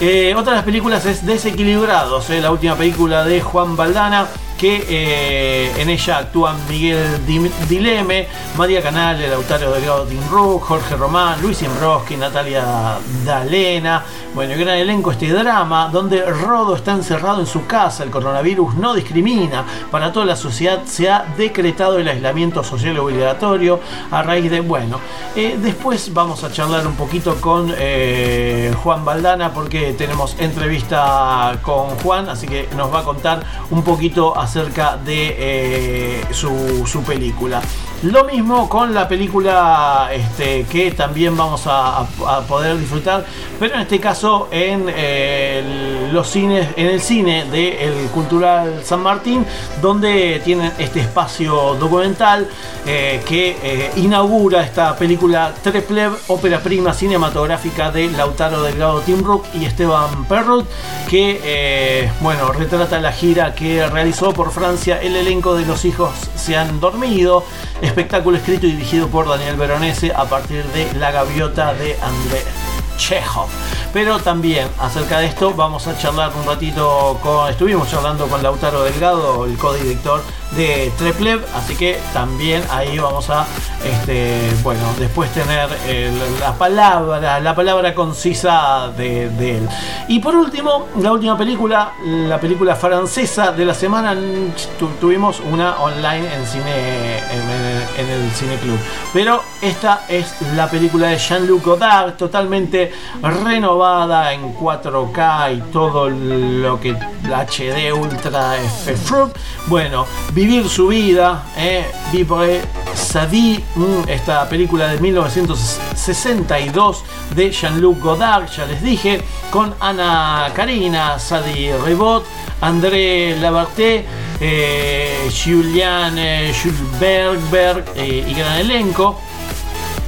Speaker 12: Eh, otra de las películas es Desequilibrados, la última película de Juan Baldana que eh, en ella actúan Miguel Di- Dileme, María Canale, Lautaro Delgado Rook, Jorge Román, Luis Imbroski, Natalia Dalena. Bueno, gran elenco este drama donde Rodo está encerrado en su casa, el coronavirus no discrimina, para toda la sociedad se ha decretado el aislamiento social obligatorio a raíz de, bueno, eh, después vamos a charlar un poquito con eh, Juan Baldana porque tenemos entrevista con Juan, así que nos va a contar un poquito acerca de eh, su, su película. Lo mismo con la película este, que también vamos a, poder disfrutar, pero en este caso en eh, los cines, en el cine del Cultural San Martín, donde tienen este espacio documental eh, que eh, inaugura esta película Treplev, ópera prima cinematográfica de Lautaro Delgado Tim Rook y Esteban Perrot, que bueno, retrata la gira que realizó por Francia. El elenco de Los hijos se han dormido. Espectáculo escrito y dirigido por Daniel Veronese a partir de La gaviota de André Chekhov. Pero también acerca de esto vamos a charlar un ratito con. Estuvimos charlando con Lautaro Delgado, el codirector de Treplev, así que también ahí vamos a este bueno después tener eh, la palabra, la palabra concisa de, él. Y por último, la última película, la película francesa de la semana, tu- tuvimos una online en cine en, el- cine club. Pero esta es la película de Jean-Luc Godard, totalmente renovada en 4K y todo lo que la HD Ultra F. Bueno, vivir su vida, eh, vivre sa vie, mm, esta película de 1962 de Jean-Luc Godard, ya les dije, con Ana Karina, Sadie Rebot, André Labarté, eh, Julian Jules Bergberg eh, y gran elenco.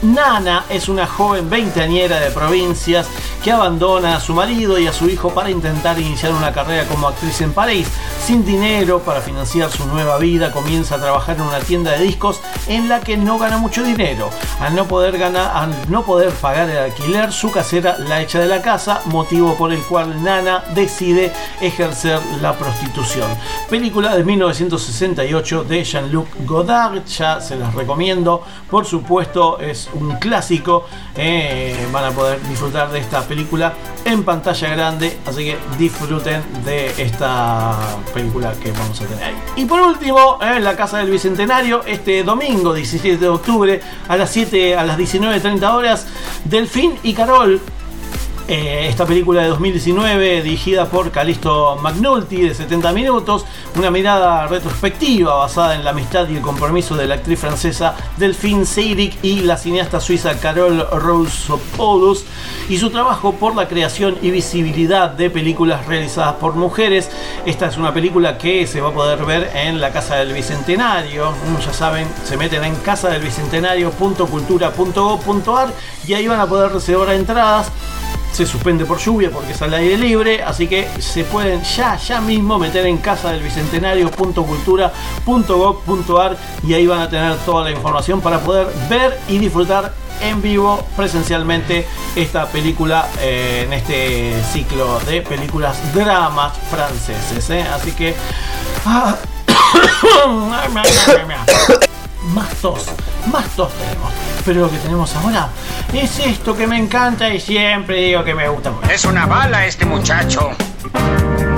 Speaker 12: Nana es una joven veinteañera de provincias que abandona a su marido y a su hijo para intentar iniciar una carrera como actriz en París. Sin dinero para financiar su nueva vida, comienza a trabajar en una tienda de discos en la que no gana mucho dinero. Al no poder ganar, al no poder pagar el alquiler, su casera la echa de la casa, motivo por el cual Nana decide ejercer la prostitución. Película de 1968 de Jean-Luc Godard, ya se las recomiendo. Por supuesto, es un clásico. eh, van a poder disfrutar de esta película en pantalla grande, así que disfruten de esta película que vamos a tener ahí. Y por último, en la Casa del Bicentenario, este domingo 17 de octubre a las 7 a las 19.30 horas, Delfín y Carol eh, esta película de 2019 dirigida por Calisto McNulty de 70 minutos, una mirada retrospectiva basada en la amistad y el compromiso de la actriz francesa Delphine Seyrig y la cineasta suiza Carol Rousopoulos y su trabajo por la creación y visibilidad de películas realizadas por mujeres. Esta es una película que se va a poder ver en la Casa del Bicentenario. Ya saben, se meten en casadelbicentenario.cultura.gov.ar y ahí van a poder reservar entradas se suspende por lluvia porque es al aire libre, así que se pueden ya, ya mismo meter en casa del bicentenario.cultura.gov.ar y ahí van a tener toda la información para poder ver y disfrutar en vivo presencialmente esta película eh, en este ciclo de películas dramas franceses. ¿eh? Así que... ah, más tos, más tos tenemos. Pero lo que tenemos ahora es esto que me encanta y siempre digo que me gusta.
Speaker 10: Es una bala este muchacho.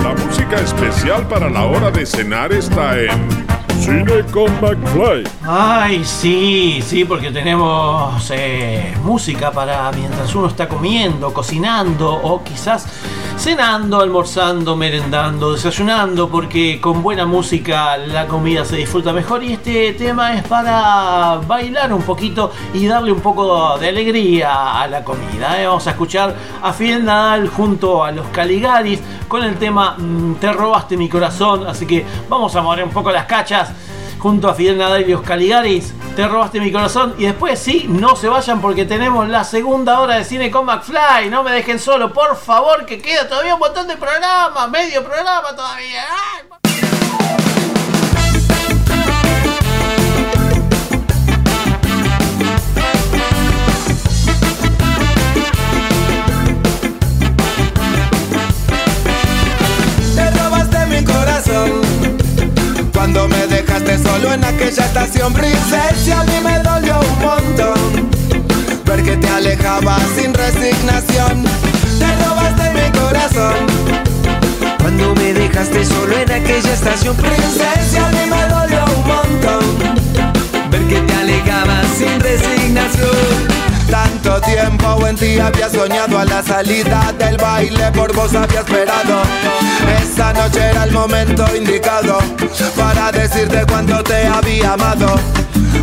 Speaker 2: La música especial para la hora de cenar está en Cine con McFly.
Speaker 12: Ay, sí, sí, porque tenemos eh, música para mientras uno está comiendo, cocinando o quizás cenando, almorzando, merendando, desayunando, porque con buena música la comida se disfruta mejor y este tema es para bailar un poquito y darle un poco de alegría a la comida. ¿eh? Vamos a escuchar a Fidel Nadal junto a los Caligaris con el tema mm, Te robaste mi corazón, así que vamos a mover un poco las cachas junto a Fidel Nadal y los Caligaris. Te robaste mi corazón. Y después sí, no se vayan porque tenemos la segunda hora de cine con McFly. No me dejen solo, por favor, que queda todavía un montón de programas. Medio programa todavía.
Speaker 32: Te robaste mi corazón Cuando me solo en aquella estación princesa A mí me dolió un montón Ver que te alejabas sin resignación. Te robaste mi corazón. Cuando me dejaste solo en aquella estación princesa A mí me dolió un montón Ver que te alejabas sin resignación tanto tiempo en ti había soñado a la salida del baile por vos había esperado. Esa noche era el momento indicado para decirte cuánto te había amado.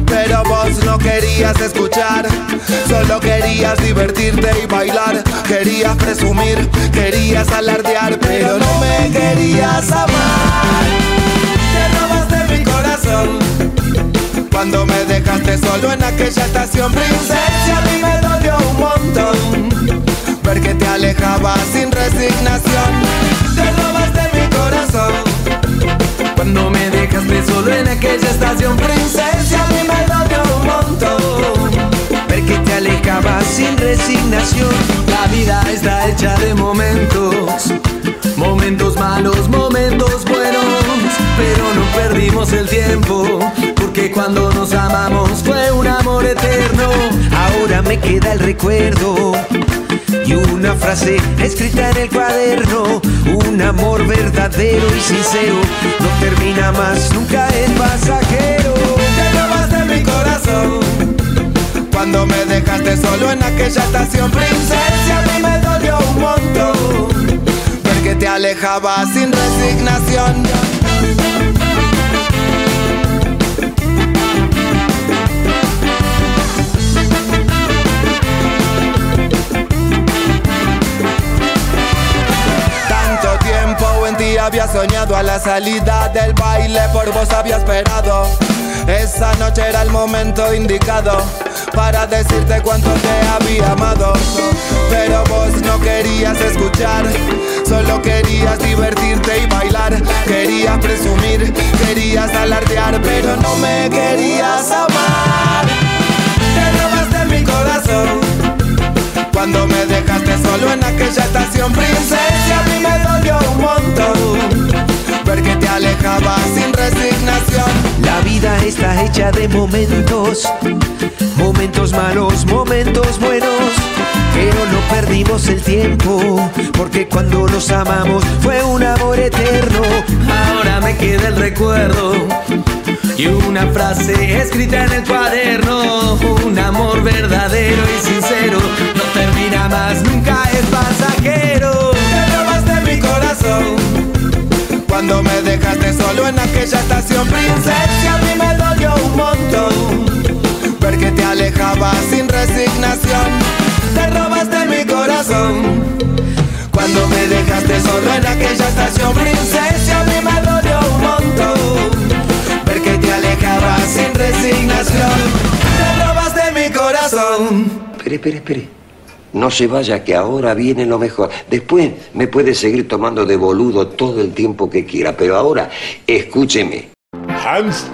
Speaker 32: Pero vos no querías escuchar, solo querías divertirte y bailar, querías presumir, querías alardear, pero no me querías amar. Te robaste mi corazón, cuando me dejaste solo en aquella estación princesa, a mí me dolió un montón ver que te alejabas sin resignación. Te robaste mi corazón cuando me dejaste solo en aquella estación princesa, a mí me dolió un montón ver que te alejabas sin resignación. La vida está hecha de momentos, momentos malos, momentos buenos, pero no perdimos el tiempo, cuando nos amamos fue un amor eterno. Ahora me queda el recuerdo y una frase escrita en el cuaderno, un amor verdadero y sincero, no termina más, nunca es pasajero. Te robaste mi corazón cuando me dejaste solo en aquella estación princesa, a mí me dolió un montón ver que te alejabas sin resignación. Había soñado a la salida del baile, por vos había esperado. Esa noche era el momento indicado para decirte cuánto te había amado. Pero vos no querías escuchar, solo querías divertirte y bailar. Querías presumir, querías alardear, pero no me querías amar. Te robaste mi corazón. Cuando me solo en aquella estación princesa, a mí me dolió un montón ver que te alejabas sin resignación. La vida está hecha de momentos, momentos malos, momentos buenos. Pero no perdimos el tiempo, porque cuando nos amamos fue un amor eterno. Ahora me queda el recuerdo y una frase escrita en el cuaderno. Un amor verdadero y sincero, termina más, nunca es pasajero. Te robaste mi corazón. Cuando me dejaste solo en aquella estación princesa, a mí me dolió un montón ver que te alejabas sin resignación. Te robaste mi corazón. Cuando me dejaste solo en aquella estación princesa, a mí me dolió un montón ver que te alejabas sin resignación. Te robaste mi corazón.
Speaker 29: Espere, espere, espere. No se vaya, que ahora viene lo mejor. Después me puede seguir tomando de boludo todo el tiempo que quiera, pero ahora escúcheme.
Speaker 2: Hans,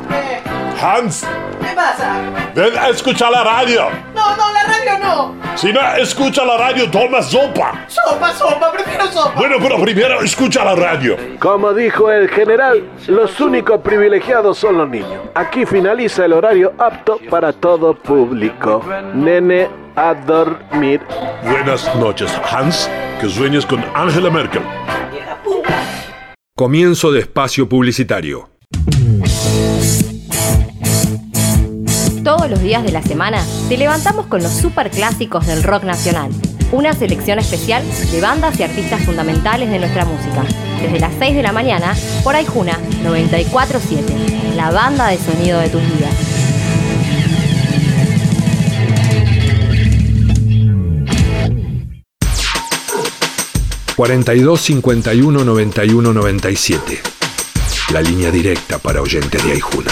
Speaker 2: Hans,
Speaker 31: ¿Qué pasa?
Speaker 2: ven a escuchar la radio.
Speaker 31: No, no, la radio no.
Speaker 2: Si no escucha la radio, toma sopa.
Speaker 31: Sopa, sopa, prefiero sopa.
Speaker 2: Bueno, pero primero escucha la radio.
Speaker 33: Como dijo el general, los únicos privilegiados son los niños. Aquí finaliza el horario apto para todo público. Nene, a dormir.
Speaker 2: Buenas noches, Hans. Que sueñes con Angela Merkel.
Speaker 34: Comienzo de espacio publicitario.
Speaker 35: Los días de la semana te levantamos con los superclásicos del rock nacional.
Speaker 36: una selección especial de bandas y artistas fundamentales de nuestra música. Desde las 6 de la mañana por Aijuna 947, la banda de sonido de tus vidas.
Speaker 34: dos 51 91 97. La línea directa para oyentes de Aijuna.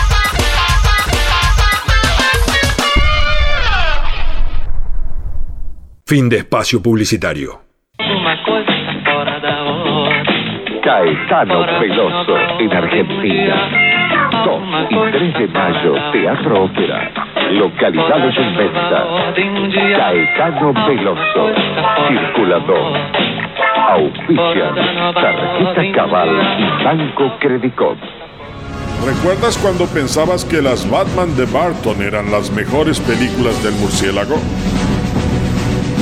Speaker 34: Fin de espacio publicitario.
Speaker 35: Caetano Veloso en Argentina. 2 y 3 de mayo, Teatro Ópera. Localidad de Inventa. Caetano Veloso. Circulador. Auspician. Tarjeta Cabal y Banco Credicop.
Speaker 2: ¿Recuerdas cuando pensabas que las Batman de Barton eran las mejores películas del murciélago?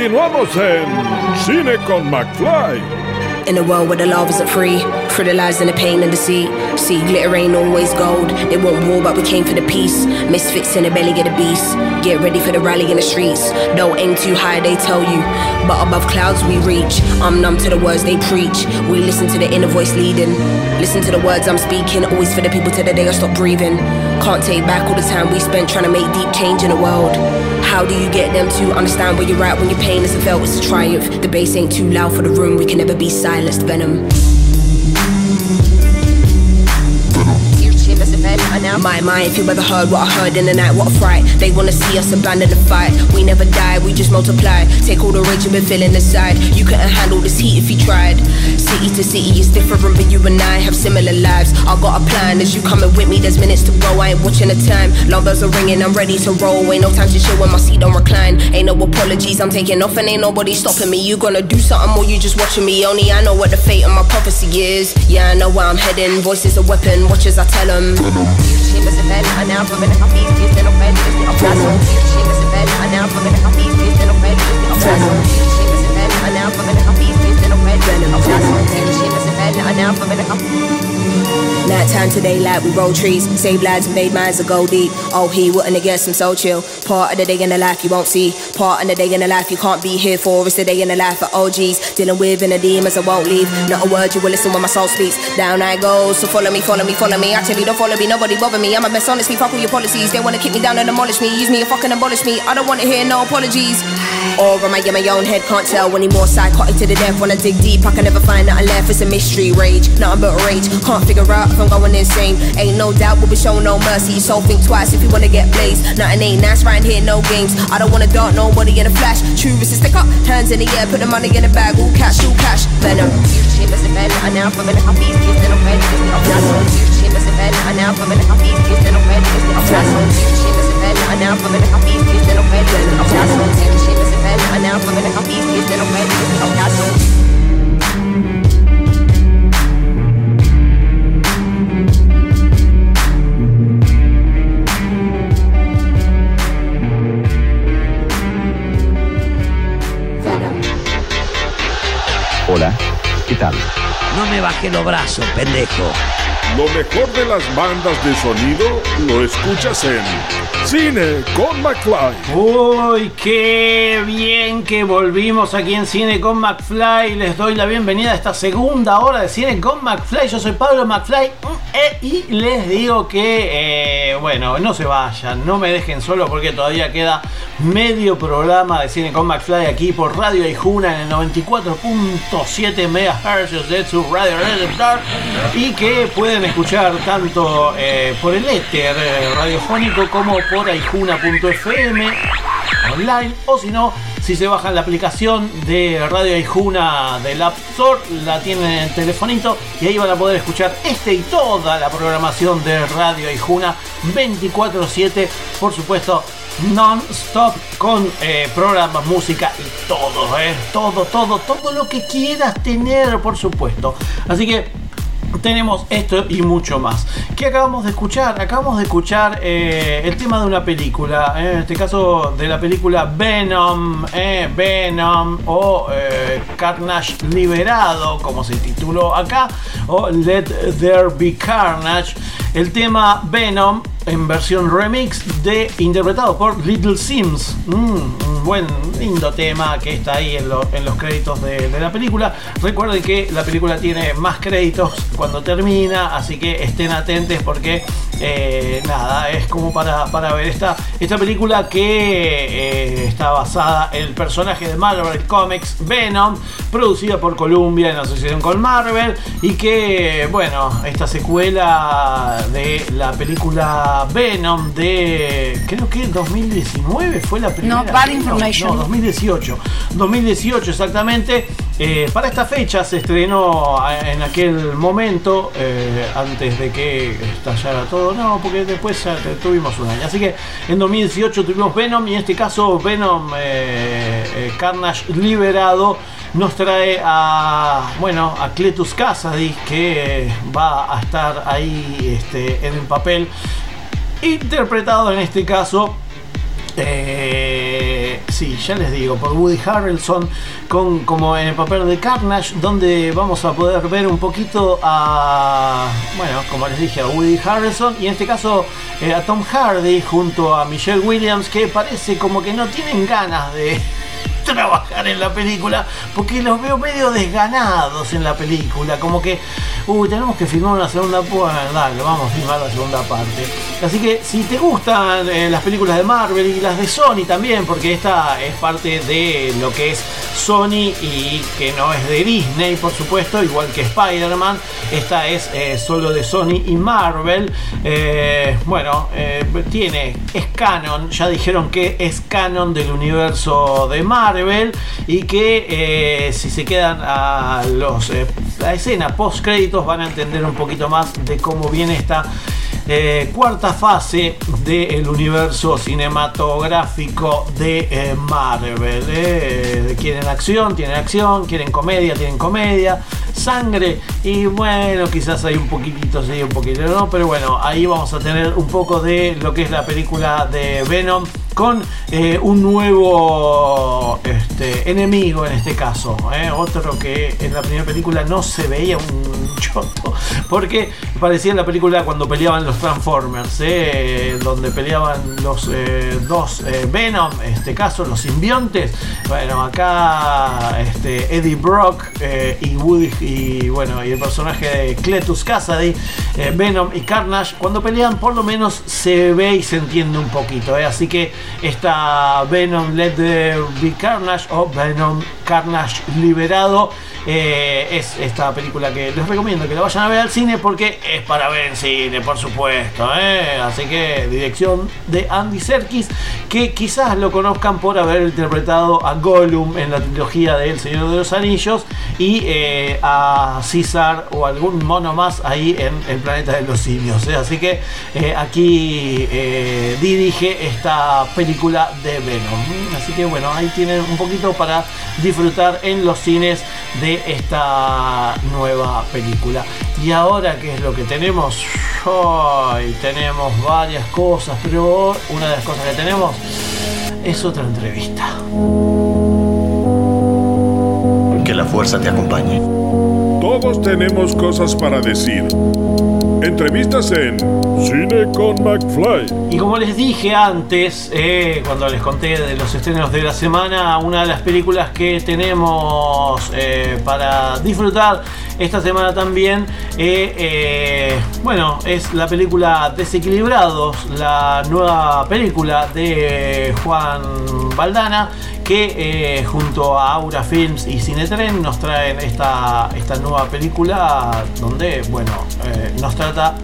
Speaker 2: Continuamos en Cine con McFly.
Speaker 37: In a world where the love isn't free, through the lies and the pain and deceit. See, glitter ain't always gold. They want war, but we came for the peace. Misfits in the belly of the beast. Get ready for the rally in the streets. Don't aim too high, they tell you. But above clouds we reach. I'm numb to the words they preach. We listen to the inner voice leading. Listen to the words I'm speaking. Always for the people till the day I stop breathing. Can't take back all the time we spent trying to make deep change in the world. How do you get them to understand where you're at when your pain isn't felt? It's a triumph. The bass ain't too loud for the room. We can never be silenced. Venom. My mind feel whether heard what I heard in the night, what a fright. They wanna see us abandon the fight. We never die, we just multiply. Take all the rage you've been feeling inside. You couldn't handle this heat if you tried. City to city is different, but you and I have similar lives. I got a plan as you coming with me, there's minutes to go. I ain't watching the time. Long bells are ringing, I'm ready to roll. Ain't no time to chill when my seat don't recline. Ain't no apologies, I'm taking off and ain't nobody stopping me. You gonna do something or you just watching me? Only I know what the fate of my prophecy is. Yeah, I know where I'm heading. Voice is a weapon, watch as I tell them. Chambers of bed, I now from in a coffee, is in a bed, is in a castle. Chambers of bed, I now from in a coffee, is in a bed, is in a castle. Chambers of bed, I now from in a coffee, is in a bed, is in a castle. Chambers of bed, I now time today, daylight, we roll trees, save lives and made minds to go deep. Oh, he wouldn't have guessed I'm so chill. Part of the day in the life you won't see. Part of the day in the life you can't be here for. It's the day in the life of OGs. Dealing with inner demons I won't leave. Not a word you will listen when my soul speaks. Down I go, so follow me, follow me, follow me. Actually, don't follow me, nobody bother me. I'm a mess, honestly, fuck all your policies. They wanna kick me down and demolish me. Use me and fucking abolish me. I don't wanna hear no apologies. Or am I in my own head? Can't tell anymore. Psychotic to the death. When I dig deep, I can never find nothing left. It's a mystery, rage. Nothing but rage. Can't figure out if I'm going insane. Ain't no doubt we'll be showing no mercy. So think twice if you wanna get blazed. Nothing ain't nice right here, no games. I don't wanna dart nobody in a flash. True is to stick up, hands in the air, put the money in the bag. All cash, all cash. Venom. Now from in a coffee, is in a bed, is in a castle. Chambers in bed, I now from in a in a bed, is in a a a.
Speaker 35: Hola, ¿qué tal?
Speaker 38: No me bajé los brazos, pendejo.
Speaker 2: Lo mejor de las bandas de sonido lo escuchas en Cine con McFly.
Speaker 12: Uy, qué bien que volvimos aquí en Cine con McFly. Les doy la bienvenida a esta segunda hora de Cine con McFly. Yo soy Pablo McFly eh, y les digo que, eh, bueno, no se vayan, no me dejen solo porque todavía queda medio programa de Cine con McFly aquí por Radio Aijuna en el 94.7 MHz de su radio receptor y que pueden escuchar tanto eh, por el éter eh, radiofónico como por aijuna.fm online o si no si se bajan la aplicación de Radio Aijuna del App Store la tienen en el telefonito y ahí van a poder escuchar este y toda la programación de Radio Aijuna 24/7 por supuesto non-stop con eh, programas, música y todo, todo, todo, todo lo que quieras tener, por supuesto. Así que tenemos esto y mucho más. ¿Qué acabamos de escuchar? Acabamos de escuchar eh, el tema de una película, eh, en este caso de la película Venom, eh, Venom o Carnage Liberado, como se tituló acá, o Let There Be Carnage. El tema Venom en versión remix de interpretado por Little Sims. Mm, un buen, lindo tema que está ahí en, lo- en los créditos de, de la película. Recuerden que la película tiene más créditos cuando termina, así que estén atentos porque eh, nada, es como para, para ver esta, esta película que eh, está basada en el personaje de Marvel Comics Venom, producida por Columbia en asociación con Marvel y que, bueno, esta secuela de la película Venom de, creo que 2019 fue la primera.
Speaker 27: No, Bad. Information.
Speaker 12: No, 2018. 2018 exactamente. Eh, para esta fecha se estrenó eh, en aquel momento, eh, antes de que estallara todo, no, porque después ya tuvimos un año. Así que en 2018 tuvimos Venom y en este caso Venom eh, Carnage liberado nos trae a, bueno, a Cletus Casadis que va a estar ahí este, en el papel interpretado en este caso eh, sí, ya les digo, por Woody Harrelson, con, como en el papel de Carnage, donde vamos a poder ver un poquito a, bueno, como les dije, a Woody Harrelson y en este caso eh, a Tom Hardy junto a Michelle Williams, que parece como que no tienen ganas de trabajar en la película, porque los veo medio desganados en la película, como que, uy, tenemos que filmar una segunda parte, vamos a filmar la segunda parte. Así que si te gustan eh, las películas de Marvel y las de Sony también, porque esta es parte de lo que es Sony y que no es de Disney, por supuesto, igual que Spider-Man, esta es eh, solo de Sony y Marvel. Eh, bueno, tiene, es canon, ya dijeron que es canon del universo de Marvel y que eh, si se quedan a los eh, la escena post créditos van a entender un poquito más de cómo viene esta eh, cuarta fase del universo cinematográfico de eh, Marvel. eh. quieren acción, tienen acción, quieren comedia, tienen comedia, sangre y bueno, quizás hay un poquitito, sí, un poquito no, pero bueno, ahí vamos a tener un poco de lo que es la película de Venom con un nuevo este, enemigo en este caso, otro que en la primera película no se veía un choto, porque parecía en la película cuando peleaban los Transformers, eh, donde peleaban los eh, dos eh, Venom, en este caso los simbiontes, bueno, acá este, Eddie Brock y Woody y bueno, y el personaje de Cletus Cassidy, Venom y Carnage, cuando pelean por lo menos se ve y se entiende un poquito, así que esta Venom Let Be Carnage o Venom Carnage Liberado eh, es esta película que les recomiendo que la vayan a ver al cine porque es para ver en cine, por supuesto. eh. Así que dirección de Andy Serkis, que quizás lo conozcan por haber interpretado a Gollum en la trilogía de El Señor de los Anillos y eh, a César o algún mono más ahí en El Planeta de los Simios. Así que aquí dirige esta película de Venom. Así que bueno, ahí tienen un poquito para disfrutar en los cines de esta nueva película. Y ahora, ¿qué es lo que tenemos? Hoy tenemos varias cosas, pero una de las cosas que tenemos es otra entrevista.
Speaker 38: Que la fuerza te acompañe.
Speaker 2: Todos tenemos cosas para decir. Entrevistas en Cine con McFly.
Speaker 12: Y como les dije antes, eh, cuando les conté de los estrenos de la semana, una de las películas que tenemos eh, para disfrutar esta semana también, eh, eh, bueno, es la película Desequilibrados, la nueva película de Juan Baldana, que eh, junto a Aura Films y Cinetren nos traen esta, esta nueva película donde, bueno, nos trata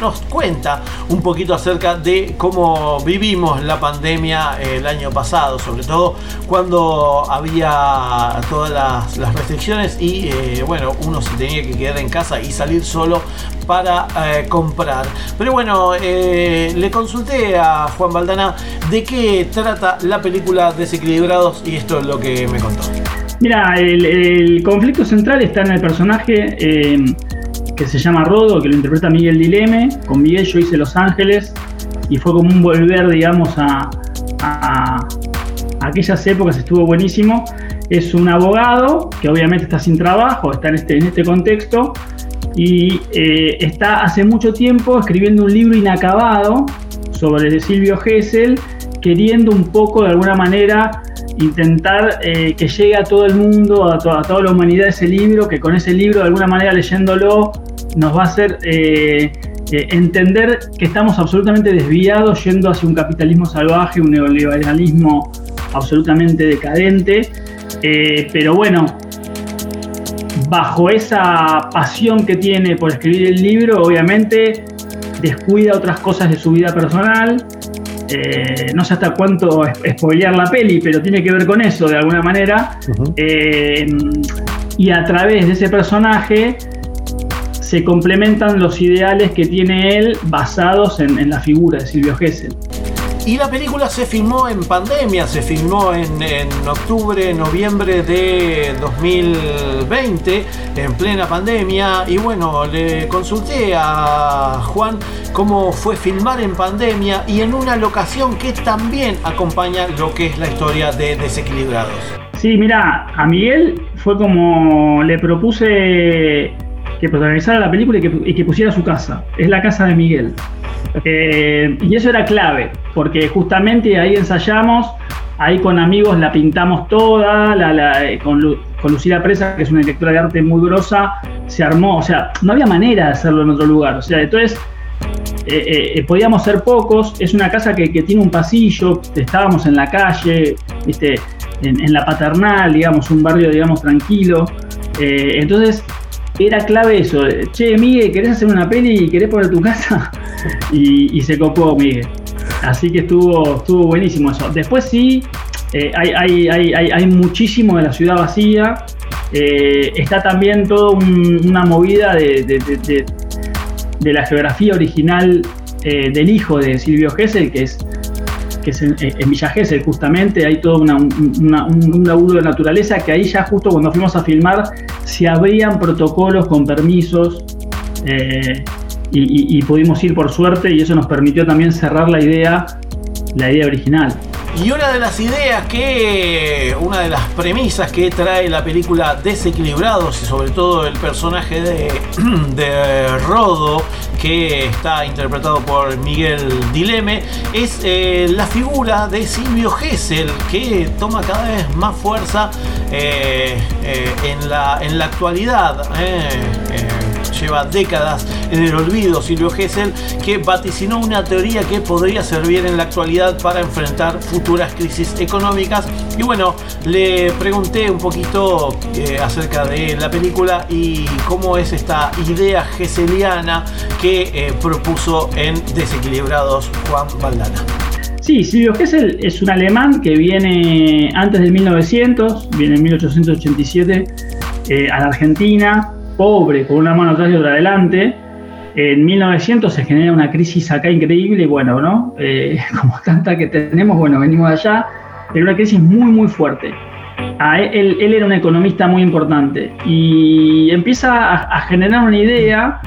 Speaker 12: nos cuenta un poquito acerca de cómo vivimos la pandemia eh, el año pasado, sobre todo cuando había todas las, restricciones y eh, bueno, uno se tenía que quedar en casa y salir solo para eh, comprar. Pero bueno, le consulté a Juan Baldana de qué trata la película Desequilibrados y esto es lo que me contó.
Speaker 38: Mira, el, conflicto central está en el personaje que se llama Rodo, que lo interpreta Miguel Dileme. Con Miguel yo hice Los Ángeles y fue como un volver, digamos, a, a- a aquellas épocas, estuvo buenísimo. Es un abogado que obviamente está sin trabajo, está en este, en este contexto y eh, está hace mucho tiempo escribiendo un libro inacabado sobre Silvio Gesell, queriendo un poco de alguna manera intentar eh, que llegue a todo el mundo, a, to- a toda la humanidad ese libro, que con ese libro de alguna manera leyéndolo nos va a hacer eh, eh, entender que estamos absolutamente desviados yendo hacia un capitalismo salvaje, un neoliberalismo absolutamente decadente. Eh, pero bueno, bajo esa pasión que tiene por escribir el libro, obviamente descuida otras cosas de su vida personal. Eh, no sé hasta cuánto spoilear la peli, pero tiene que ver con eso de alguna manera. Y a través de ese personaje se complementan los ideales que tiene él basados en, en la figura de Silvio Gesell.
Speaker 12: Y la película se filmó en pandemia, se filmó en, en octubre, noviembre de 2020, en plena pandemia. Y bueno, le consulté a Juan cómo fue filmar en pandemia y en una locación que también acompaña lo que es la historia de Desequilibrados.
Speaker 38: Sí, mira, a Miguel fue como le propuse que protagonizara la película y que, pusiera su casa. Es la casa de Miguel. Eh, y eso era clave, porque justamente ahí ensayamos, ahí con amigos la pintamos toda, la- eh, con, Lu- con Lucila Presa, que es una directora de arte muy grosa, se armó, o sea, no había manera de hacerlo en otro lugar. O sea, entonces eh, podíamos ser pocos. Es una casa que, que tiene un pasillo, estábamos en la calle. En, en la paternal, digamos, un barrio, digamos, tranquilo. Entonces era clave eso. Che, Miguel, ¿querés hacer una peli y querés poner tu casa? Y, se copó Miguel. Así que estuvo, estuvo buenísimo eso. Después sí, eh, hay, hay, hay, hay, muchísimo de la ciudad vacía. Eh, está también toda un- una movida de, de- la geografía original eh, del hijo de Silvio Gesell, que es, que es en, en Villa Gesell justamente, hay todo un- un laburo de naturaleza que ahí ya justo cuando fuimos a filmar se abrían protocolos con permisos eh, y, y- y pudimos ir por suerte y eso nos permitió también cerrar la idea, la idea original.
Speaker 12: Y una de las ideas que, una de las premisas que trae la película Desequilibrados y sobre todo el personaje de, de Rodo, que está interpretado por Miguel Dileme, es eh, la figura de Silvio Gesell, que toma cada vez más fuerza eh, eh, en, la, en la actualidad. Lleva décadas en el olvido Silvio Gesell, que vaticinó una teoría que podría servir en la actualidad para enfrentar futuras crisis económicas. Y bueno, le pregunté un poquito eh, acerca de la película y cómo es esta idea geseliana que eh, propuso en Desequilibrados Juan Baldana.
Speaker 38: Sí, Silvio Gesell es un alemán que viene antes del 1900, viene en 1887 eh, a la Argentina, pobre, con una mano atrás y otra adelante. En 1900 se genera una crisis acá increíble y bueno, ¿no? Eh, como tanta que tenemos, bueno, venimos de allá, pero una crisis muy, muy fuerte. A él, él era un economista muy importante y empieza a, generar una idea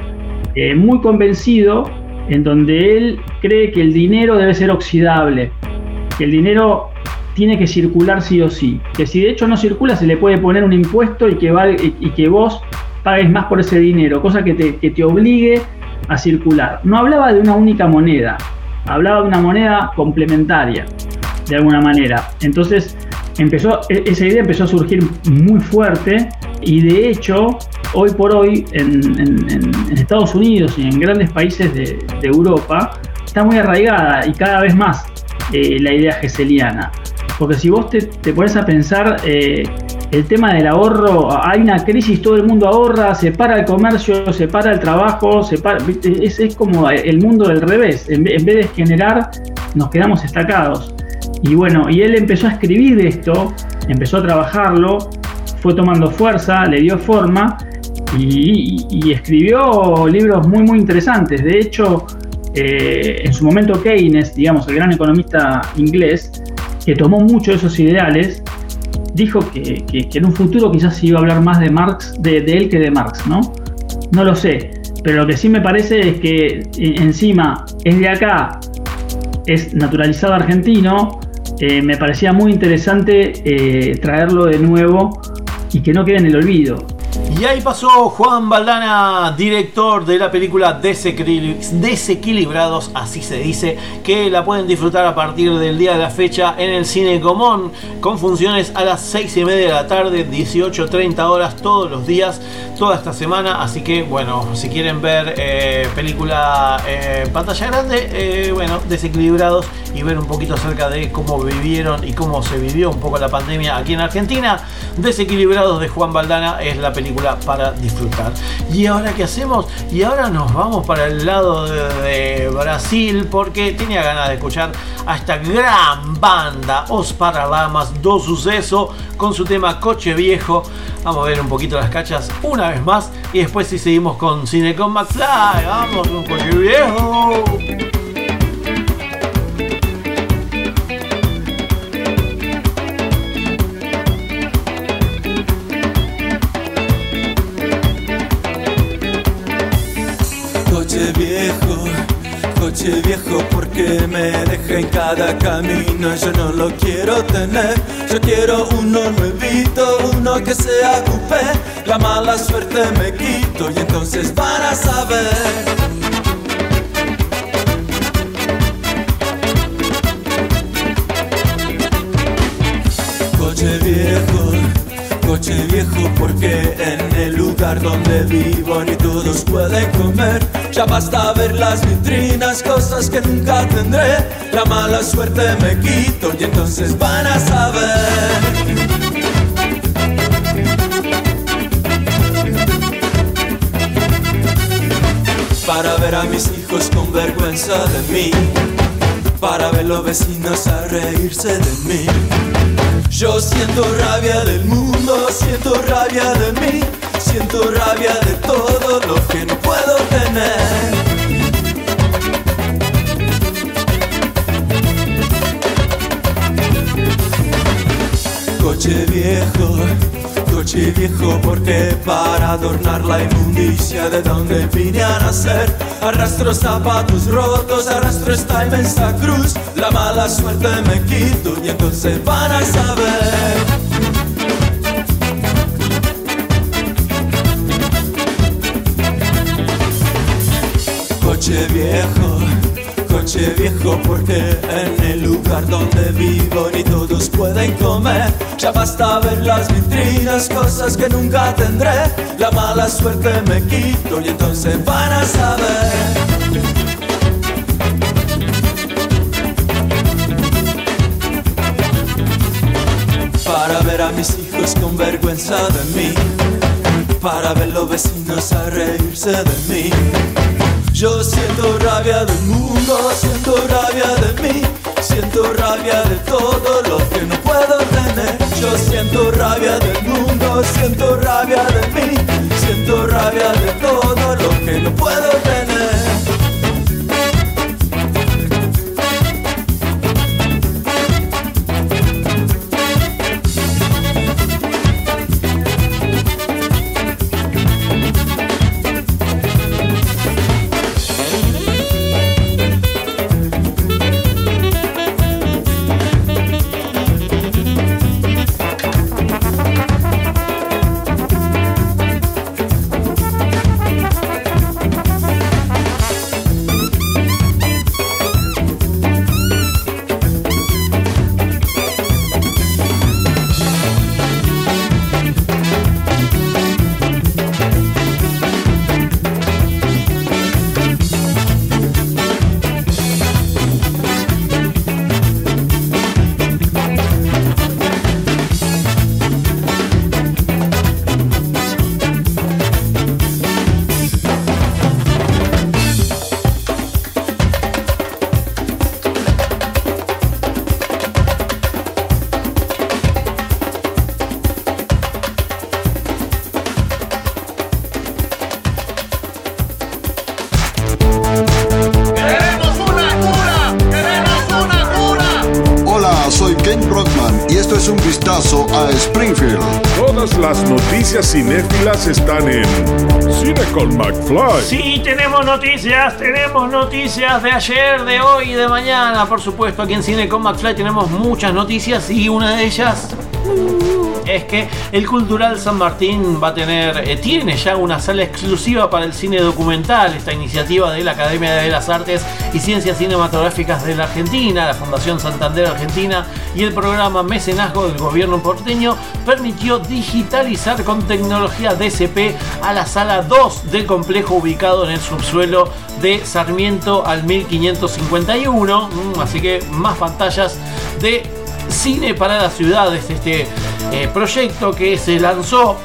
Speaker 38: eh, muy convencido en donde él cree que el dinero debe ser oxidable, que el dinero tiene que circular sí o sí, que si de hecho no circula se le puede poner un impuesto y que, y, y que vos pagues más por ese dinero, cosa que te, que te obligue a circular. No hablaba de una única moneda, hablaba de una moneda complementaria, de alguna manera. Entonces, empezó, e- esa idea empezó a surgir muy fuerte y de hecho, hoy por hoy, en, Estados Unidos y en grandes países de, de Europa, está muy arraigada y cada vez más eh, la idea geseliana. Porque si vos te, te pones a pensar eh, el tema del ahorro, hay una crisis, todo el mundo ahorra, se para el comercio, se para el trabajo, se para, es, como el mundo del revés. En, ve- en vez de generar, nos quedamos estacados. Y bueno, y él empezó a escribir esto, empezó a trabajarlo, fue tomando fuerza, le dio forma y, y escribió libros muy, muy interesantes. De hecho, eh, en su momento Keynes, digamos, el gran economista inglés, que tomó mucho de esos ideales, dijo que, que- en un futuro quizás se iba a hablar más de Marx, de, él que de Marx, ¿no? No lo sé, pero lo que sí me parece es que eh, encima es de acá, es naturalizado argentino, eh, me parecía muy interesante eh, traerlo de nuevo y que no quede en el olvido.
Speaker 12: Y ahí pasó Juan Baldana, director de la película Desequili- Desequilibrados, así se dice, que la pueden disfrutar a partir del día de la fecha en el Cine Común, con funciones a las 6 y media de la tarde, 18.30 horas todos los días, toda esta semana. Así que, bueno, si quieren ver eh, película eh, pantalla grande, eh, bueno, Desequilibrados y ver un poquito acerca de cómo vivieron y cómo se vivió un poco la pandemia aquí en Argentina, Desequilibrados de Juan Baldana es la película para disfrutar. ¿Y ahora qué hacemos? Y ahora nos vamos para el lado de, Brasil porque tenía ganas de escuchar a esta gran banda Os Paralamas do Suceso con su tema Coche Viejo. Vamos a ver un poquito las cachas una vez más y después si seguimos con Cine con McFly. Vamos con Coche Viejo.
Speaker 39: Coche viejo porque me deja en cada camino. Yo no lo quiero tener, yo quiero uno nuevito, uno que sea coupé La mala suerte me quito y entonces van a saber porque en el lugar donde vivo ni todos pueden comer. Ya basta ver las vitrinas, cosas que nunca tendré. La mala suerte me quito y entonces van a saber. Para ver a mis hijos con vergüenza de mí. Para ver los vecinos a reírse de mí. Yo siento rabia del mundo, siento rabia de mí, siento rabia de todo lo que no puedo tener. Coche viejo, coche viejo, porque para adornar la inmundicia de donde vine a nacer, arrastro zapatos rotos, arrastro esta inmensa cruz, la mala suerte me quito y entonces van a saber. Coche viejo, coche viejo porque en el lugar donde vivo ni todos pueden comer. Ya basta ver las vitrinas, cosas que nunca tendré. La mala suerte me quito y entonces van a saber. Para ver a mis hijos con vergüenza de mí. Para ver los vecinos a reírse de mí. Yo siento rabia del mundo, siento rabia de mí, siento rabia de todo lo que no puedo tener. Yo siento rabia del mundo, siento rabia de mí, siento rabia de todo lo que no puedo tener.
Speaker 12: Tenemos noticias de ayer, de hoy y de mañana. Por supuesto, aquí en Cine con McFly tenemos muchas noticias y una de ellas es que el Cultural San Martín va a tener, eh, tiene ya una sala exclusiva para el cine documental, esta iniciativa de la Academia de las Artes y Ciencias Cinematográficas de la Argentina, la Fundación Santander Argentina y el programa Mecenazgo del gobierno porteño permitió digitalizar con tecnología DCP a la sala 2 del complejo ubicado en el subsuelo de Sarmiento al 1551, Mm, así que más pantallas de Cine para las ciudades, este eh, proyecto que se lanzó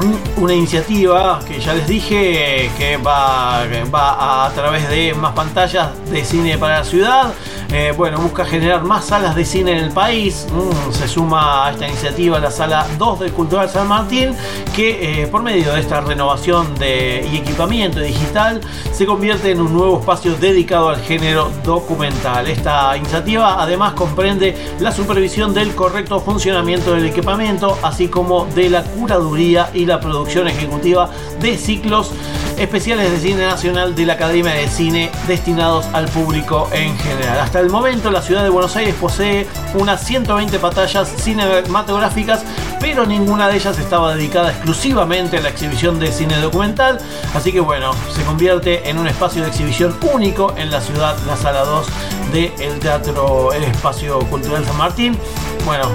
Speaker 12: mm, una iniciativa que ya les dije que va, que va a, través de más pantallas de cine para la ciudad. Eh, bueno, busca generar más salas de cine en el país. Mm, se suma a esta iniciativa la sala 2 del Cultural San Martín, que eh, por medio de esta renovación de, y equipamiento digital se convierte en un nuevo espacio dedicado al género documental. Esta iniciativa además comprende la supervisión del correcto funcionamiento del equipamiento, así como de la curaduría y la producción ejecutiva de ciclos especiales de cine nacional de la Academia de Cine destinados al público en general. Hasta el momento la ciudad de Buenos Aires posee unas 120 pantallas cinematográficas, pero ninguna de ellas estaba dedicada exclusivamente a la exhibición de cine documental, así que bueno, se convierte en un espacio de exhibición único en la ciudad, la sala 2 del Teatro El Espacio Cultural San Martín. Bueno,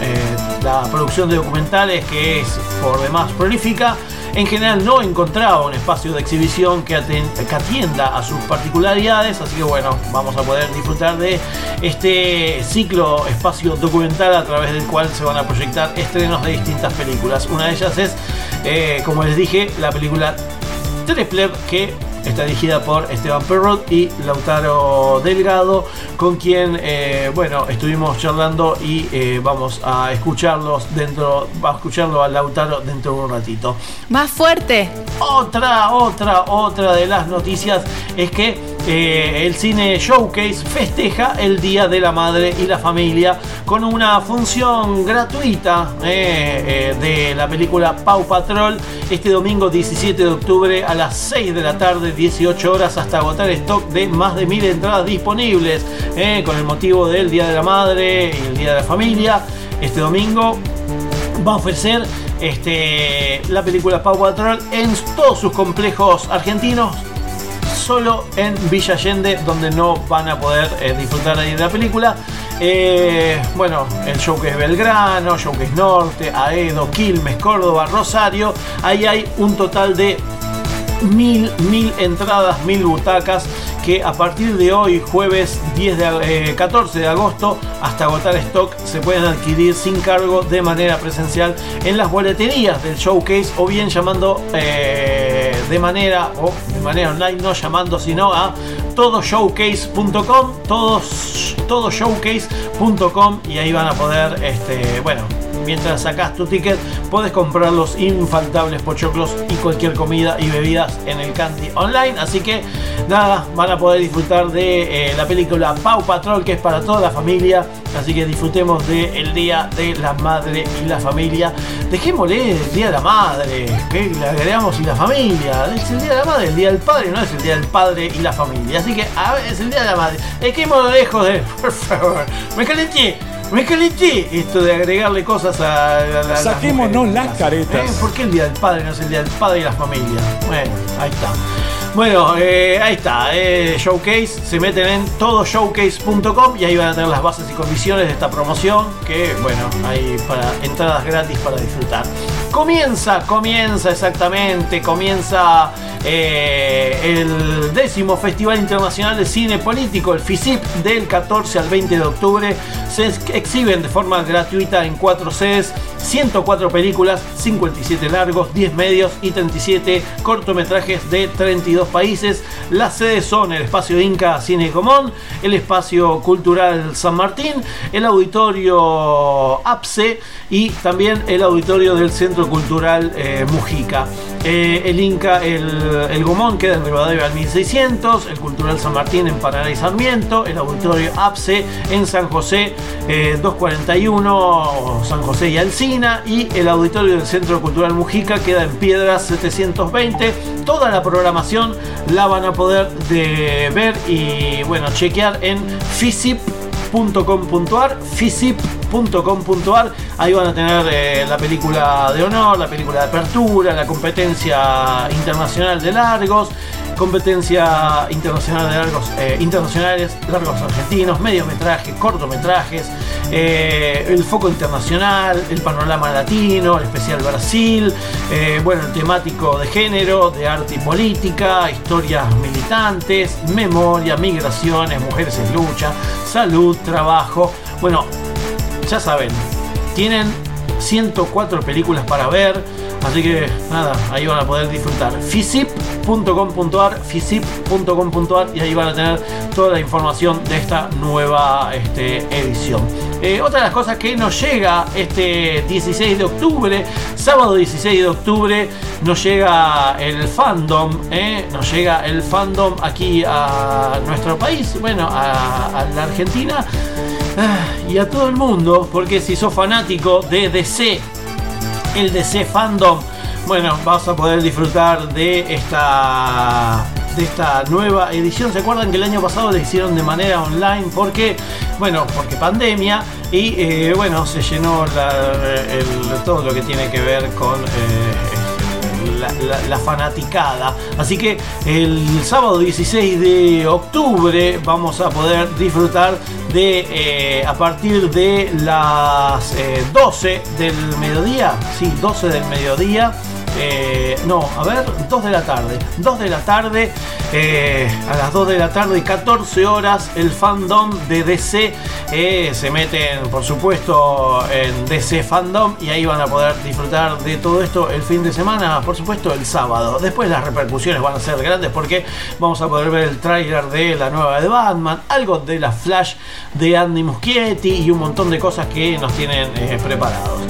Speaker 12: eh, la producción de documentales que es por demás prolífica en general no encontraba un espacio de exhibición que, atienda a sus particularidades, así que bueno, vamos a poder disfrutar de este ciclo espacio documental a través del cual se van a proyectar estrenos de distintas películas. Una de ellas es, eh, como les dije, la película Tripler que está dirigida por Esteban Perrot y Lautaro Delgado, con quien, eh, bueno, estuvimos charlando y eh, vamos a escucharlos dentro, va a escucharlo a Lautaro dentro de un ratito.
Speaker 40: Más fuerte.
Speaker 12: Otra, otra, otra de las noticias es que eh, el cine Showcase festeja el Día de la Madre y la Familia con una función gratuita eh, eh, de la película Pau Patrol este domingo 17 de octubre a las 6 de la tarde, 18 horas hasta agotar stock de más de mil entradas disponibles con el motivo del Día de la Madre y el Día de la Familia. Este domingo va a ofrecer este, la película Pau Patrol en todos sus complejos argentinos solo en Villa Allende, donde no van a poder eh, disfrutar de la película. Eh, bueno, el Showcase Belgrano, Showcase Norte, Aedo, Quilmes, Córdoba, Rosario. Ahí hay un total de mil, mil entradas, mil butacas que a partir de hoy, jueves 10 de, ag- eh, 14 de agosto, hasta agotar stock, se pueden adquirir sin cargo de manera presencial en las boleterías del showcase o bien llamando eh, de manera o de manera online, no llamando sino a todoshowcase.com, todos, todoshowcase.com y ahí van a poder, este, bueno, mientras sacas tu ticket, puedes comprar los infaltables pochoclos y cualquier comida y bebidas en el Candy Online. Así que nada, van a poder disfrutar de eh, la película Pau Patrol, que es para toda la familia. Así que disfrutemos del Día de la Madre y la Familia. Dejémosle el Día de la Madre, que le agregamos y la familia. Es el Día de la Madre, el Día del Padre, no es el Día del Padre y la familia. Así que a ver, es el Día de la Madre. Dejémoslo lejos de. Por favor, me calenté. Me calenté esto de agregarle cosas a, a-
Speaker 41: Saquémonos las caretas.
Speaker 12: Eh, ¿Por qué el Día del Padre no es el Día del Padre y la familia? Bueno, ahí está. Bueno, eh, ahí está, eh, Showcase, se meten en todoshowcase.com y ahí van a tener las bases y condiciones de esta promoción que, bueno, hay para entradas gratis para disfrutar. Comienza, comienza exactamente, comienza eh, el décimo Festival Internacional de Cine Político, el FICIP, del 14 al 20 de octubre. Se ex- exhiben de forma gratuita en cuatro sedes 104 películas, 57 largos, 10 medios y 37 cortometrajes de 32 países. Las sedes son el Espacio Inca Cine Común, el Espacio Cultural San Martín, el Auditorio APSE y también el Auditorio del Centro Cultural eh, Mujica. Eh, el Inca, el, el Gomón queda en Rivadavia al 1600, el Cultural San Martín en Paraná y Sarmiento, el Auditorio APSE en San José eh, 241, San José y Alcina, y el Auditorio del Centro Cultural Mujica queda en Piedras 720. Toda la programación la van a poder de ver y bueno, chequear en fisip.com.ar, fisip.com.ar, ahí van a tener eh, la película de honor, la película de apertura, la competencia internacional de largos, competencia internacional de largos eh, internacionales, largos argentinos, mediometrajes, cortometrajes, eh, el foco internacional, el panorama latino, el especial Brasil, bueno, el temático de género, de arte y política, historias militantes, memoria, migraciones, mujeres en lucha, salud, trabajo. Bueno, ya saben, tienen 104 películas para ver. Así que nada, ahí van a poder disfrutar. fisip.com.ar, fisip.com.ar y ahí van a tener toda la información de esta nueva este, edición. Eh, otra de las cosas que nos llega este 16 de octubre, sábado 16 de octubre, nos llega el fandom, eh, nos llega el fandom aquí a nuestro país, bueno, a, la Argentina ah, y a todo el mundo, porque si sos fanático de DC, el DC Fandom, bueno, vas a poder disfrutar de esta de esta nueva edición. ¿Se acuerdan que el año pasado la hicieron de manera online? Porque, bueno, porque pandemia y eh, bueno, se llenó todo lo que tiene que ver con eh, la, la- la fanaticada. Así que el sábado 16 de octubre vamos a poder disfrutar de eh, a partir de las eh, 12 del mediodía. Sí, 12 del mediodía. Eh, no, a ver, 2 de la tarde. 2 de la tarde, eh, a las 2 de la tarde y 14 horas, el fandom de DC eh, se meten, por supuesto, en DC Fandom y ahí van a poder disfrutar de todo esto el fin de semana, por supuesto, el sábado. Después las repercusiones van a ser grandes porque vamos a poder ver el tráiler de la nueva de Batman, algo de la Flash de Andy Muschietti y un montón de cosas que nos tienen preparados.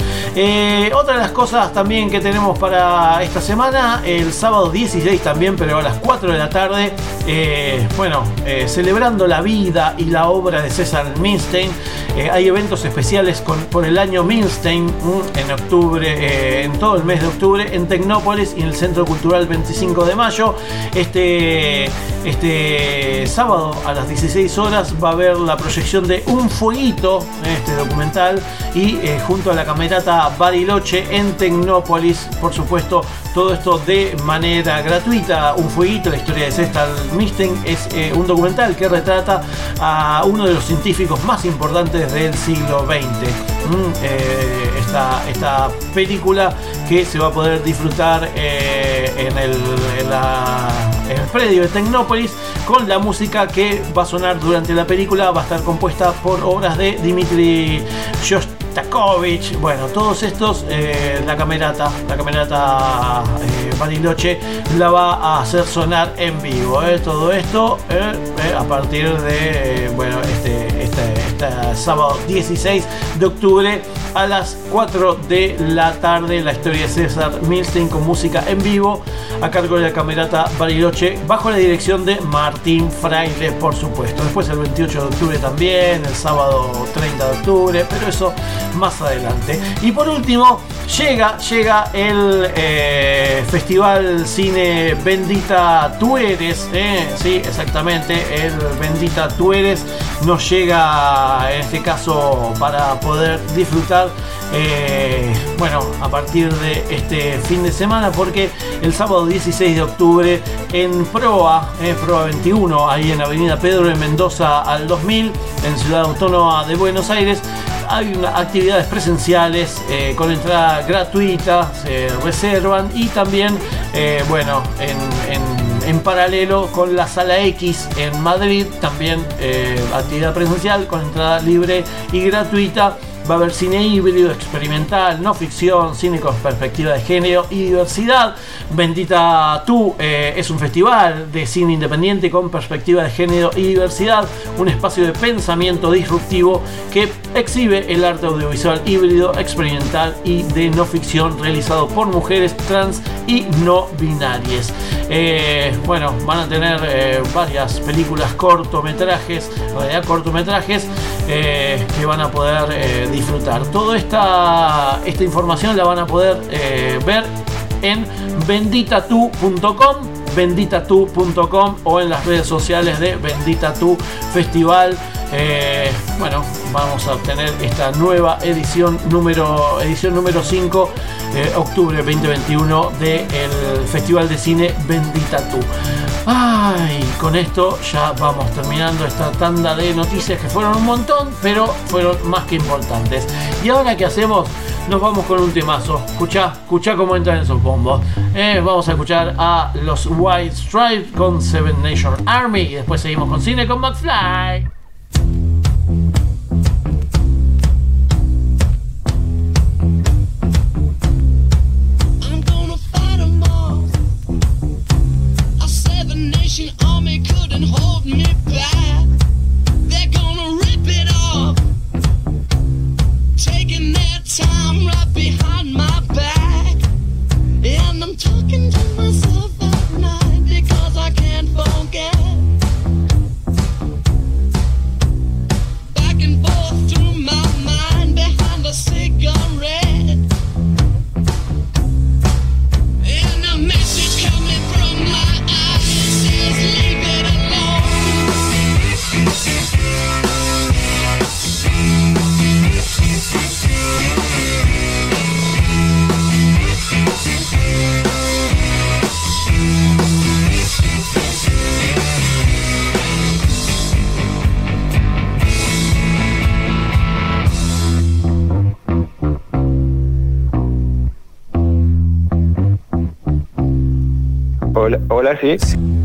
Speaker 12: Otra de las cosas también que tenemos para esta semana, el sábado 16 también, pero a las 4 de la tarde, eh, bueno, eh, celebrando la vida y la obra de César Milstein, eh, hay eventos especiales con- por el año Milstein mm, en octubre, en todo el mes de octubre, en Tecnópolis y en el Centro Cultural 25 de mayo. Este, este sábado a las 16 horas va a haber la proyección de Un Fueguito, este documental, y junto a la camerata Bariloche en Tecnópolis, por supuesto, todo esto de manera gratuita. Un Fueguito, la historia de César Milstein, es eh, un documental que retrata a uno de los científicos más importantes del siglo XX. Mm, eh, esta, esta película que se va a poder disfrutar eh, en, el, en el predio de Tecnópolis con la música que va a sonar durante la película va a estar compuesta por obras de Dimitri Shostakovich bueno todos estos eh, la camerata la camerata eh, Bariloche la va a hacer sonar en vivo eh, todo esto eh, a partir de bueno este, este, este sábado 16 de octubre a las 4 de la tarde. La historia de César Milstein con música en vivo a cargo de la camerata Bariloche bajo la dirección de Martín Fraile por supuesto. Después el 28 de octubre también el sábado 30 de octubre pero eso más adelante. Y por último llega llega el eh, festival cine Bendita Tú Eres eh, sí exactamente el Bendita Tú Eres nos llega en este caso para poder disfrutar eh, bueno a partir de este fin de semana porque el sábado 16 de octubre en Proa eh, Proa 21 ahí en Avenida Pedro de Mendoza al 2000 en Ciudad Autónoma de Buenos Aires hay actividades presenciales eh, con entrada gratuita, se reservan y también, eh, bueno, en, en- en paralelo con la sala X en Madrid, también actividad presencial con entrada libre y gratuita. Va a haber cine híbrido, experimental, no ficción, cine con perspectiva de género y diversidad. Bendita Tú eh, es un festival de cine independiente con perspectiva de género y diversidad, un espacio de pensamiento disruptivo que exhibe el arte audiovisual híbrido, experimental y de no ficción realizado por mujeres trans y no binarias. Eh, bueno, van a tener eh, varias películas, cortometrajes, en realidad cortometrajes eh, que van a poder eh, disfrutar. Toda esta, esta información la van a poder eh, ver en benditatu.com benditatu.com o en las redes sociales de Bendita Tu Festival. Eh, bueno, vamos a tener esta nueva edición número edición número 5 eh, octubre 2021 del Festival de Cine Bendita Tu. Ay, con esto ya vamos terminando esta tanda de noticias que fueron un montón, pero fueron más que importantes. Y ahora que hacemos, nos vamos con un temazo. Escucha, escucha cómo entran esos bombos. Eh, vamos a escuchar a los White Stripes con Seven Nation Army y después seguimos con cine con McFly.
Speaker 40: Hola, hola, sí.
Speaker 42: Don't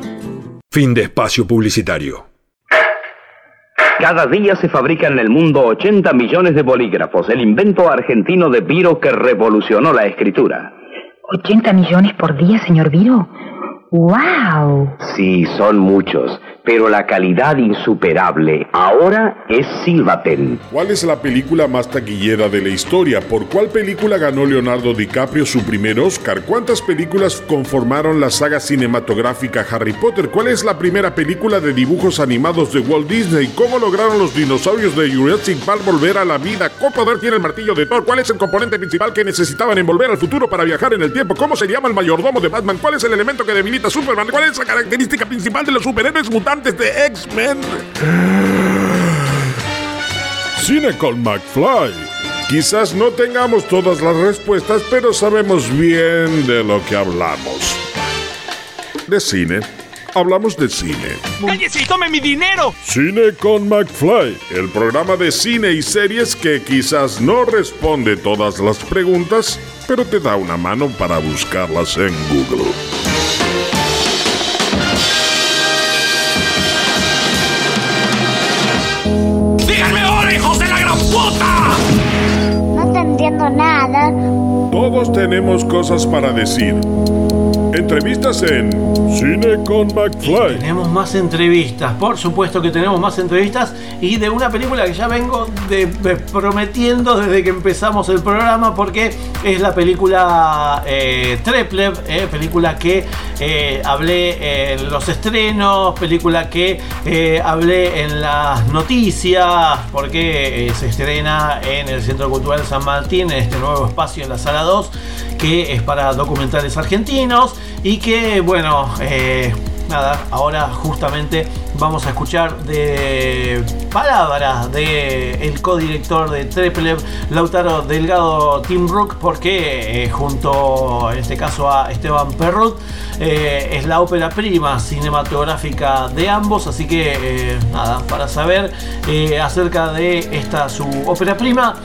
Speaker 34: Fin de espacio publicitario.
Speaker 43: Cada día se fabrican en el mundo 80 millones de bolígrafos, el invento argentino de Viro que revolucionó la escritura.
Speaker 44: ¿80 millones por día, señor Viro? ¡Wow!
Speaker 43: Sí, son muchos, pero la calidad insuperable ahora es Silvapen.
Speaker 2: ¿Cuál es la película más taquillera de la historia? ¿Por cuál película ganó Leonardo DiCaprio su primer Oscar? ¿Cuántas películas conformaron la saga cinematográfica Harry Potter? ¿Cuál es la primera película de dibujos animados de Walt Disney? ¿Cómo lograron los dinosaurios de Jurassic Park volver a la vida? ¿Qué poder tiene el martillo de Thor? ¿Cuál es el componente principal que necesitaban envolver al futuro para viajar en el tiempo? ¿Cómo se llama el mayordomo de Batman? ¿Cuál es el elemento que debilita Superman? ¿Cuál es la característica principal de los superhéroes mutantes de X-Men? Cine con McFly. Quizás no tengamos todas las respuestas, pero sabemos bien de lo que hablamos. De cine. Hablamos de cine.
Speaker 45: ¡Cállese y tome mi dinero!
Speaker 2: Cine con McFly, el programa de cine y series que quizás no responde todas las preguntas, pero te da una mano para buscarlas en Google.
Speaker 45: ¡Díganme ahora, hijos de la gran puta!
Speaker 41: No te entiendo nada.
Speaker 2: Todos tenemos cosas para decir. Entrevistas en Cine con McFly.
Speaker 12: Tenemos más entrevistas, por supuesto que tenemos más entrevistas y de una película que ya vengo prometiendo desde que empezamos el programa porque es la película eh, Treplev, eh, película que eh, hablé en los estrenos, película que eh, hablé en las noticias porque se estrena en el Centro Cultural San Martín, en este nuevo espacio en la Sala 2 que es para documentales argentinos y que bueno, eh, nada, ahora justamente vamos a escuchar de palabras de el codirector de Treplev, Lautaro Delgado Tim Brook, porque eh, junto en este caso a Esteban Perrot eh, es la ópera prima cinematográfica de ambos, así que nada, para saber acerca de esta su ópera prima,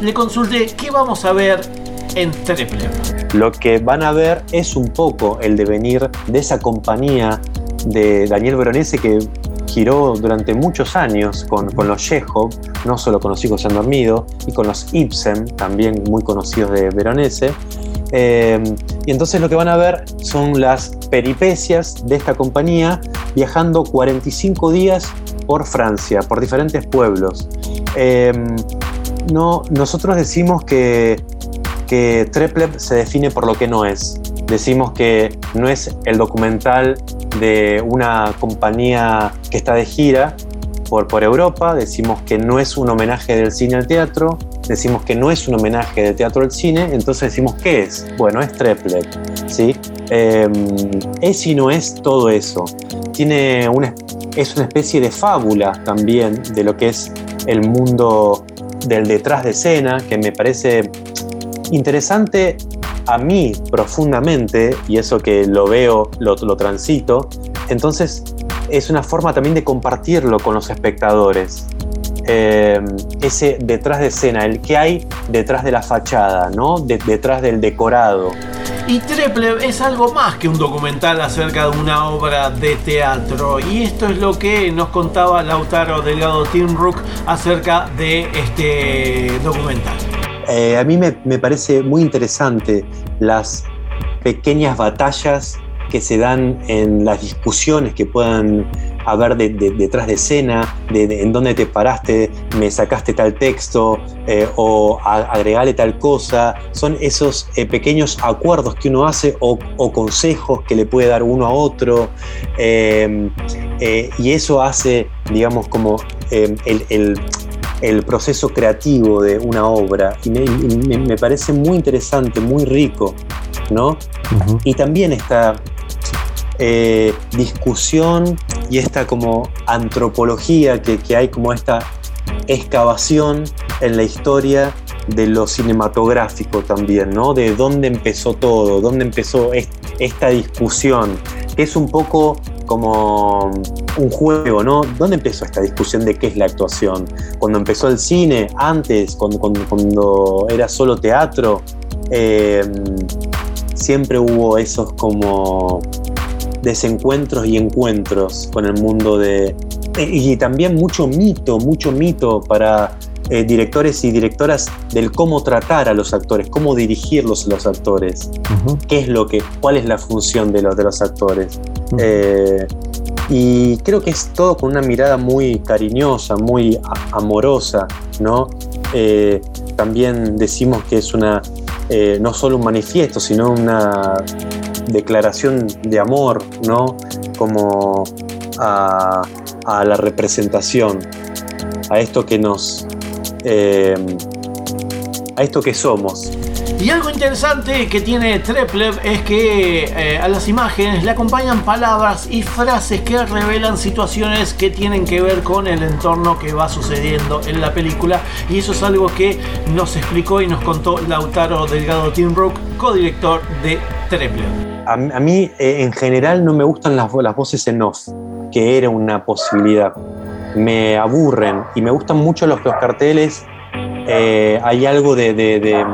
Speaker 12: le consulté qué vamos a ver en Treplev.
Speaker 46: Lo que van a ver es un poco el devenir de esa compañía de Daniel Veronese que giró durante muchos años con, con los Chekhov, no solo con los hijos se dormido, y con los Ibsen, también muy conocidos de Veronese. Eh, y entonces lo que van a ver son las peripecias de esta compañía viajando 45 días por Francia, por diferentes pueblos. Eh, no, nosotros decimos que, que Treplev se define por lo que no es. Decimos que no es el documental de una compañía que está de gira por, por Europa, decimos que no es un homenaje del cine al teatro, decimos que no es un homenaje de teatro al cine, entonces decimos ¿qué es? Bueno, es Treplep, ¿sí? Eh, es y no es todo eso. Tiene una, es una especie de fábula también de lo que es el mundo del detrás de escena, que me parece interesante a mí profundamente, y eso que lo veo, lo, transito, entonces es una forma también de compartirlo con los espectadores. Eh, ese detrás de escena, el que hay detrás de la fachada, ¿no? De- detrás del decorado.
Speaker 12: Y Treple es algo más que un documental acerca de una obra de teatro. Y esto es lo que nos contaba Lautaro Delgado Timrook acerca de este documental.
Speaker 46: Eh, a mí me, me parece muy interesante las pequeñas batallas que se dan en las discusiones que puedan haber de- de- detrás de escena, de, en dónde te paraste, me sacaste tal texto eh, o a- agregale tal cosa. Son esos eh, pequeños acuerdos que uno hace o, consejos que le puede dar uno a otro. Y eso hace, digamos, como el, el proceso creativo de una obra y me, me parece muy interesante, muy rico, ¿no? Y también esta eh, discusión y esta como antropología que, que hay como esta excavación en la historia de lo cinematográfico también, ¿no? De dónde empezó todo, dónde empezó est- esta discusión, que es un poco como un juego, ¿no? ¿Dónde empezó esta discusión de qué es la actuación? Cuando empezó el cine, antes, cuando, cuando, cuando era solo teatro, Eh, siempre hubo esos como desencuentros y encuentros con el mundo de... Y también mucho mito, mucho mito para eh, directores y directoras del cómo tratar a los actores, cómo dirigirlos a los actores, qué es lo que, cuál es la función de los, de los actores. Eh, y creo que es todo con una mirada muy cariñosa, muy amorosa, ¿no? Eh, también decimos que es una, no solo un manifiesto, sino una declaración de amor, ¿no? Como a, a la representación, a esto que nos, eh, a esto que somos.
Speaker 12: Y algo interesante que tiene Treplev es que eh, a las imágenes le acompañan palabras y frases que revelan situaciones que tienen que ver con el entorno que va sucediendo en la película. Y eso es algo que nos explicó y nos contó Lautaro Delgado Timbrook, codirector de Treplev.
Speaker 46: A, a mí, eh, en general, no me gustan las, las voces en off, que era una posibilidad. Me aburren y me gustan mucho los, los carteles. Eh, hay algo de. de- de-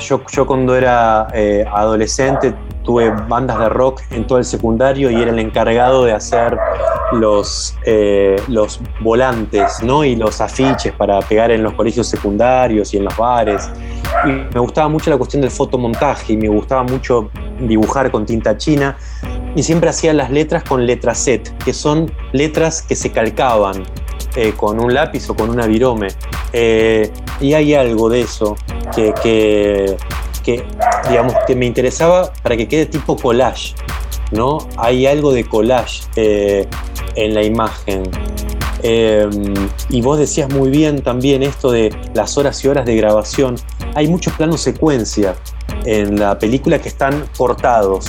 Speaker 46: yo, yo cuando era eh, adolescente tuve bandas de rock en todo el secundario y era el encargado de hacer los, eh, los volantes ¿no? y los afiches para pegar en los colegios secundarios y en los bares. Y me gustaba mucho la cuestión del fotomontaje y me gustaba mucho dibujar con tinta china y siempre hacía las letras con letra set, que son letras que se calcaban eh, con un lápiz o con una virome. Eh, y hay algo de eso que, que, que, digamos, que me interesaba para que quede tipo collage, ¿no? Hay algo de collage eh, en la imagen. Y vos decías muy bien también esto de las horas y horas de grabación. Hay muchos planos secuencia en la película que están cortados.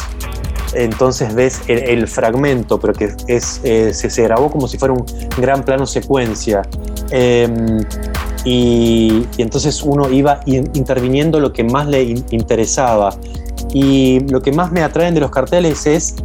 Speaker 46: Entonces ves el, fragmento, pero que es, eh, se, se grabó como si fuera un gran plano secuencia. Eh, y, entonces uno iba in- interviniendo lo que más le in- interesaba. Y lo que más me atraen de los carteles es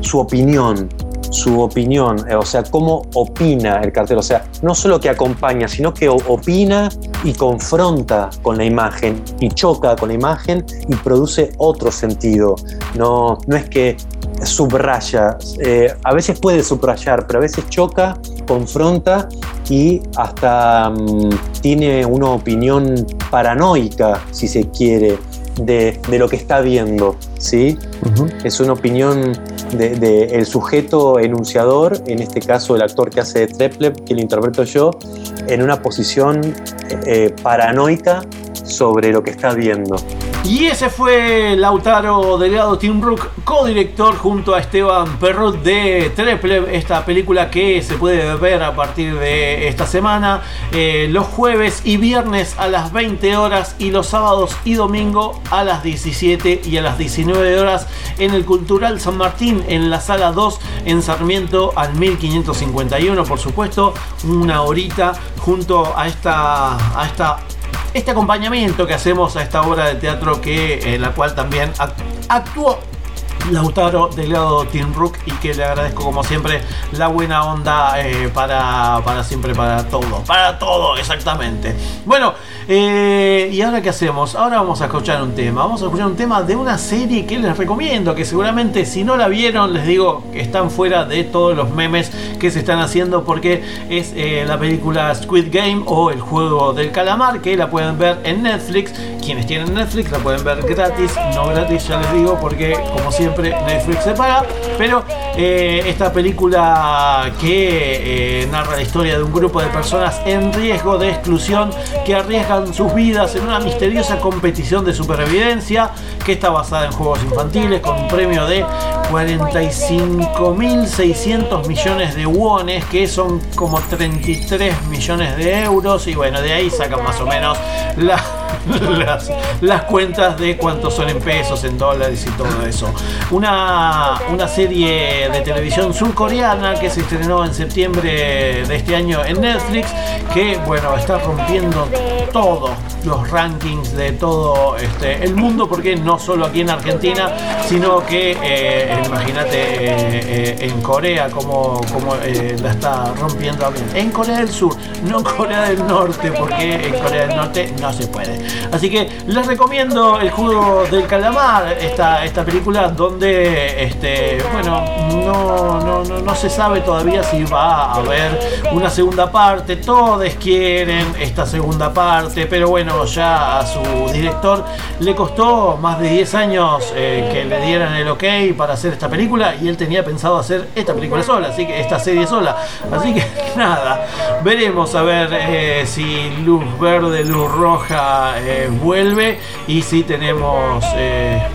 Speaker 46: su opinión, su opinión, eh, o sea, cómo opina el cartel, o sea, no solo que acompaña, sino que opina y confronta con la imagen y choca con la imagen y produce otro sentido. No, no es que subraya, eh, a veces puede subrayar, pero a veces choca, confronta y hasta mm, tiene una opinión paranoica, si se quiere, de, de lo que está viendo, ¿sí? Es una opinión del de, sujeto enunciador, en este caso el actor que hace de que lo interpreto yo, en una posición eh, paranoica sobre lo que está viendo.
Speaker 12: Y ese fue Lautaro Delgado Tim Brook, codirector junto a Esteban Perrot de Treple, esta película que se puede ver a partir de esta semana, eh, los jueves y viernes a las 20 horas y los sábados y domingo a las 17 y a las 19 horas en el Cultural San Martín, en la sala 2 en Sarmiento al 1551, por supuesto, una horita junto a esta, a esta este acompañamiento que hacemos a esta obra de teatro que en la cual también act- actuó Lautaro Delgado Tim Rook y que le agradezco como siempre la buena onda eh, para, para siempre, para todo, para todo exactamente. Bueno, eh, ¿y ahora qué hacemos? Ahora vamos a escuchar un tema, vamos a escuchar un tema de una serie que les recomiendo, que seguramente si no la vieron les digo que están fuera de todos los memes que se están haciendo porque es eh, la película Squid Game o el juego del calamar que la pueden ver en Netflix. Quienes tienen Netflix la pueden ver gratis, no gratis ya les digo porque como siempre Netflix se paga, pero eh, esta película que eh, narra la historia de un grupo de personas en riesgo de exclusión que arriesgan sus vidas en una misteriosa competición de supervivencia que está basada en juegos infantiles con un premio de 45.600 millones de wones que son como 33 millones de euros y bueno de ahí sacan más o menos la- las, las cuentas de cuántos son en pesos, en dólares y todo eso. Una, una serie de televisión surcoreana que se estrenó en septiembre de este año en Netflix, que bueno, está rompiendo todos los rankings de todo este, el mundo, porque no solo aquí en Argentina, sino que eh, imagínate eh, eh, en Corea como, como la está rompiendo. En Corea del Sur, no Corea del Norte, porque en Corea del Norte no se puede. Así que les recomiendo el juego del calamar, esta, esta película donde este, bueno, no, no, no, no se sabe todavía si va a haber una segunda parte. Todos quieren esta segunda parte, pero bueno, ya a su director le costó más de 10 años eh, que le dieran el ok para hacer esta película y él tenía pensado hacer esta película sola, así que esta serie sola. Así que nada, veremos a ver eh, si luz verde, luz roja eh, vuelve y si tenemos,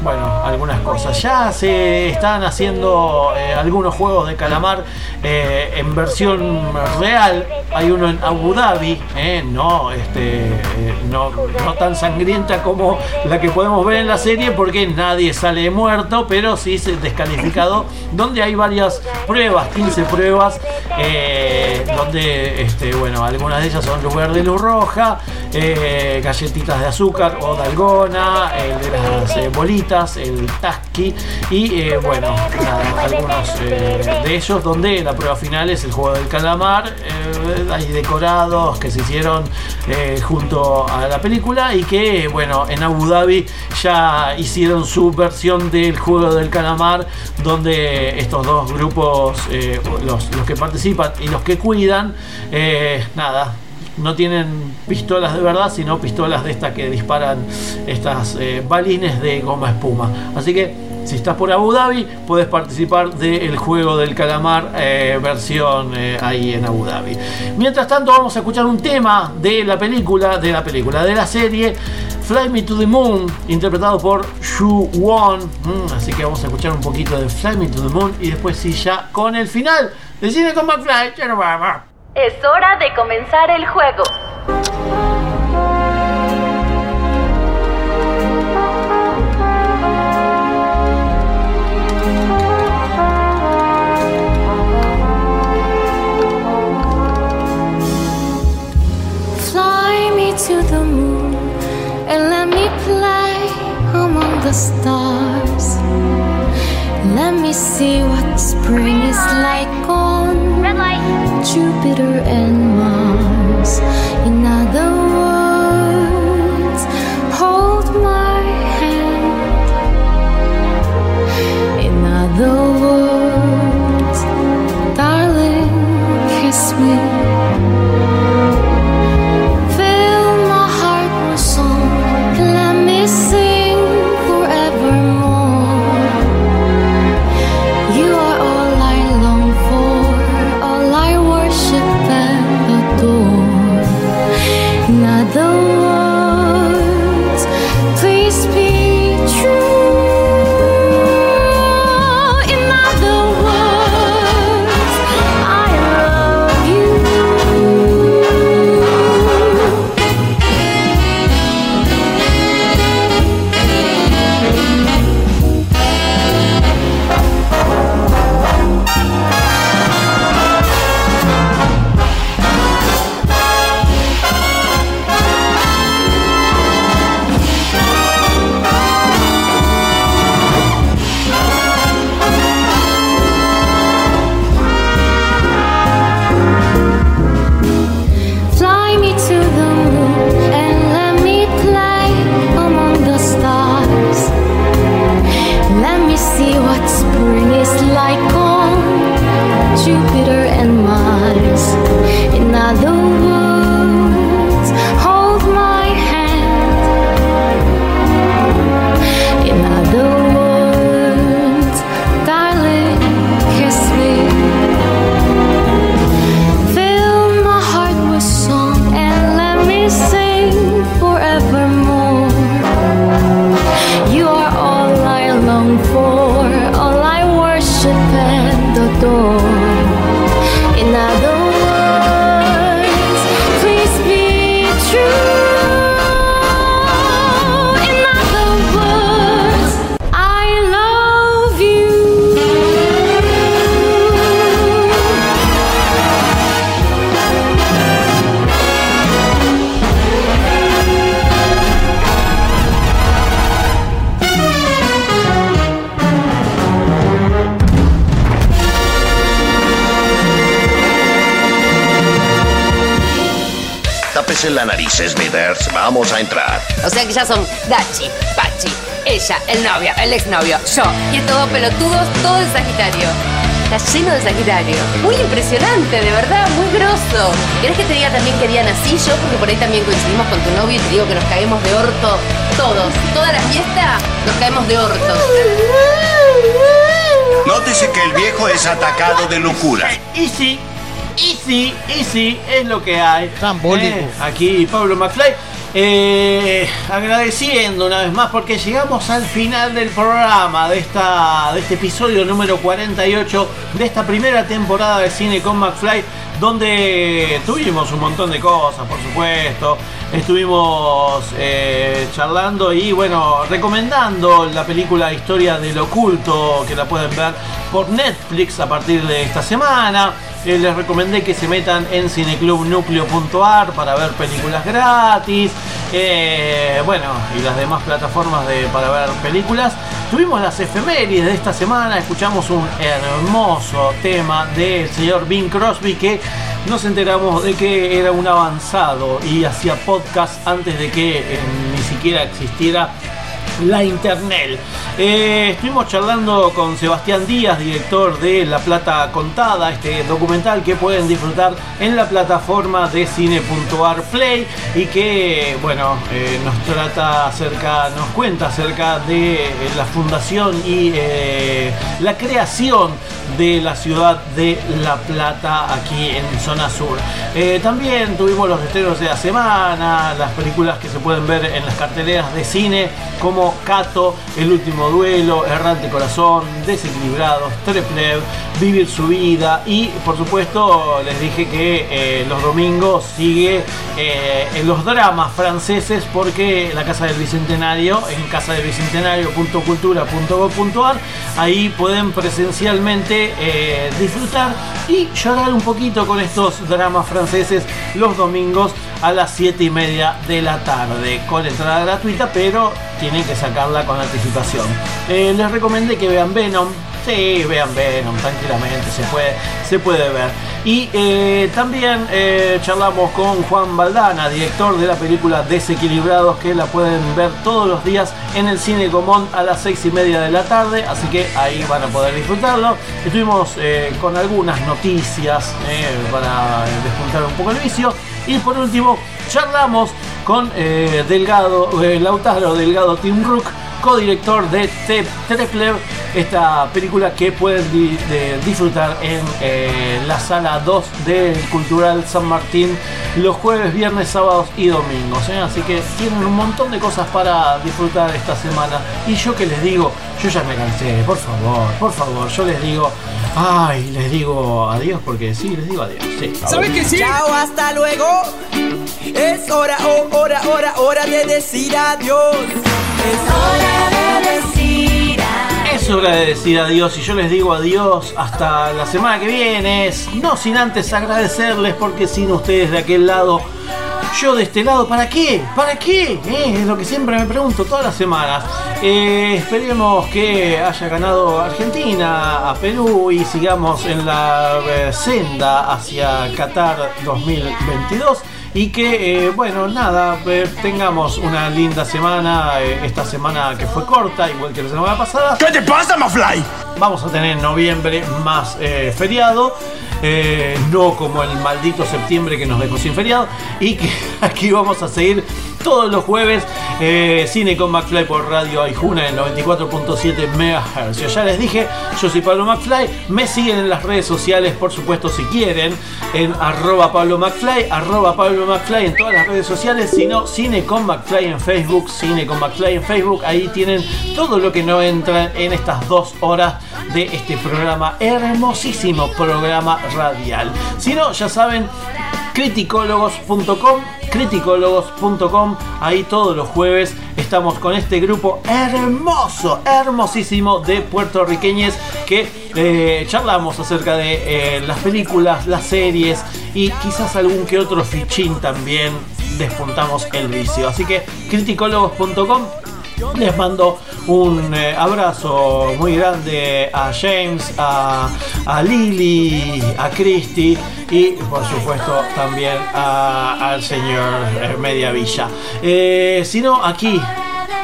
Speaker 12: bueno, algunas cosas. Ya se están haciendo algunos juegos de calamar en versión real. Hay uno en Abu Dhabi, no, este, eh, no, tan sangrienta como la que podemos ver en la serie porque nadie sale muerto, pero sí se descalificado, donde hay varias pruebas, 15 pruebas, eh, donde, este, bueno, algunas de ellas son luz verde y luz roja, eh, galletitas de azúcar o dalgona, el de las eh, bolitas, el tasqui y bueno, algunos de ellos donde la prueba final es el juego del calamar, hay decorados que se hicieron junto a la película y que bueno, en Abu Dhabi ya hicieron su versión del juego del calamar donde estos dos grupos, eh, los, los que participan y los que cuidan, eh, nada, no tienen pistolas de verdad, sino pistolas de estas que disparan estas eh, balines de goma espuma. Así que si estás por Abu Dhabi, puedes participar del juego del calamar eh, versión eh, ahí en Abu Dhabi. Mientras tanto, vamos a escuchar un tema de la película, de la película, de la serie Fly Me to the Moon, interpretado por Shu Won. Mm, así que vamos a escuchar un poquito de Fly Me to the Moon y después sí ya con el final de Cine con McFly.
Speaker 47: Es hora de comenzar el juego.
Speaker 48: To the moon and let me play among the stars. Let me see what spring is like on Jupiter and Mars. In other
Speaker 49: el novio, el exnovio, yo. Y estos dos pelotudos, todo de Sagitario. Está lleno de Sagitario. Muy impresionante, de verdad, muy grosso. ¿Querés que te diga también que día nací yo? Porque por ahí también coincidimos con tu novio y te digo que nos caemos de orto todos. Toda la fiesta nos caemos de orto.
Speaker 50: Nótese que el viejo es atacado de locura.
Speaker 12: Y sí, y sí, y sí, es lo que hay. Eh, aquí Pablo McFly. Eh, agradeciendo una vez más porque llegamos al final del programa de, esta, de este episodio número 48 de esta primera temporada de Cine con McFly donde tuvimos un montón de cosas, por supuesto. Estuvimos eh, charlando y bueno, recomendando la película Historia del Oculto, que la pueden ver por Netflix a partir de esta semana. Eh, les recomendé que se metan en cineclubnucleo.ar para ver películas gratis. Eh, bueno, y las demás plataformas de, para ver películas. Tuvimos las efemérides de esta semana, escuchamos un hermoso tema del señor Bing Crosby que nos enteramos de que era un avanzado y hacía podcast antes de que eh, ni siquiera existiera la internet. Eh, estuvimos charlando con Sebastián Díaz, director de La Plata Contada, este documental que pueden disfrutar en la plataforma de cine.ar Play y que, bueno, eh, nos trata acerca, nos cuenta acerca de eh, la fundación y la creación de la ciudad de La Plata aquí en zona sur. También tuvimos los estrenos de la semana, las películas que se pueden ver en las carteleras de cine como Cato, El último duelo, Errante corazón, Desequilibrados, Treplev, Vivir su vida y por supuesto les dije que eh, los domingos sigue eh, en los dramas franceses porque la Casa del Bicentenario, en casadelbicentenario.cultura.gov.ar, ahí pueden presencialmente eh, disfrutar y llorar un poquito con estos dramas franceses los domingos a las 7 y media de la tarde con entrada gratuita pero tienen que sacarla con anticipación Eh, les recomendé que vean Venom Sí, vean Venom, tranquilamente, se puede, se puede ver. Y eh, también eh, charlamos con Juan Baldana, director de la película Desequilibrados, que la pueden ver todos los días en el Cine Común a las seis y media de la tarde, así que ahí van a poder disfrutarlo. Estuvimos con algunas noticias para despuntar un poco el vicio. Y por último, charlamos con eh, Delgado, eh, Lautaro Delgado Tim Rook, codirector de Te- Treplev, esta película que pueden di- de- disfrutar en eh, la sala 2 del Cultural San Martín los jueves, viernes, sábados y domingos. Así que tienen un montón de cosas para disfrutar esta semana. Y yo que les digo, yo ya me cansé, por favor, por favor, yo les digo, ay, les digo adiós porque sí, les digo adiós. Sí.
Speaker 51: ¿Sabes que sí? Chao, hasta luego. Es hora, oh, hora, hora, hora de decir adiós. Es hora de decir adiós.
Speaker 12: Es hora de decir adiós y yo les digo adiós hasta la semana que viene. No sin antes agradecerles porque sin ustedes de aquel lado, yo de este lado, ¿para qué? ¿Para qué? Eh, Es lo que siempre me pregunto todas las semanas. Eh, esperemos que haya ganado Argentina a Perú y sigamos en la eh, senda hacia Qatar 2022 y que, bueno, nada, tengamos una linda semana, esta semana que fue corta, igual que la semana pasada. ¿Qué te pasa, Mafly? Vamos a tener en noviembre más eh, feriado, eh, no como el maldito septiembre que nos dejó sin feriado, y que aquí vamos a seguir todos los jueves. eh, Cine con McFly por Radio Aijuna en 94.7 MHz. Ya les dije, yo soy Pablo McFly. Me siguen en las redes sociales, por supuesto, si quieren, en arroba Pablo McFly, arroba Pablo McFly en todas las redes sociales. Si no, Cine con McFly en Facebook, Cine con McFly en Facebook. Ahí tienen todo lo que no entra en estas dos horas de este programa, hermosísimo programa radial. Si no, ya saben, criticólogos.com criticólogos.com ahí todos los jueves estamos con este grupo hermoso hermosísimo de puertorriqueños que eh, charlamos acerca de eh, las películas las series y quizás algún que otro fichín también. Despuntamos el vicio. Así que criticólogos.com les mando un eh, abrazo muy grande a James, a, a Lily, a Christy y por supuesto también a- al señor eh, Mediavilla. Eh, si no, aquí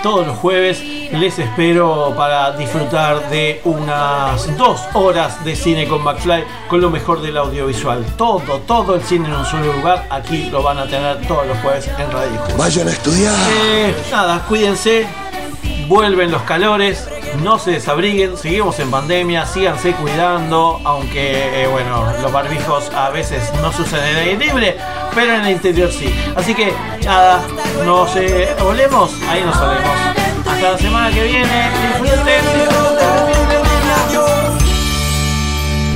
Speaker 12: todos los jueves les espero para disfrutar de unas dos horas de cine con McFly con lo mejor del audiovisual. Todo, todo el cine en un solo lugar. Aquí lo van a tener todos los jueves en Radio.
Speaker 52: Vayan a estudiar.
Speaker 12: Eh, nada, cuídense. Vuelven los calores. No se desabriguen. Seguimos en pandemia. Síganse cuidando. Aunque, eh, bueno, los barbijos a veces no usan en el aire libre. Pero en el interior sí. Así que, nada, nos eh, olemos. Ahí nos olemos. Hasta la semana que viene. Disfruten.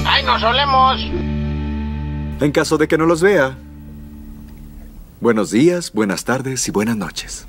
Speaker 45: ¡Ay, nos olemos!
Speaker 52: En caso de que no los vea. Buenos días, buenas tardes y buenas noches.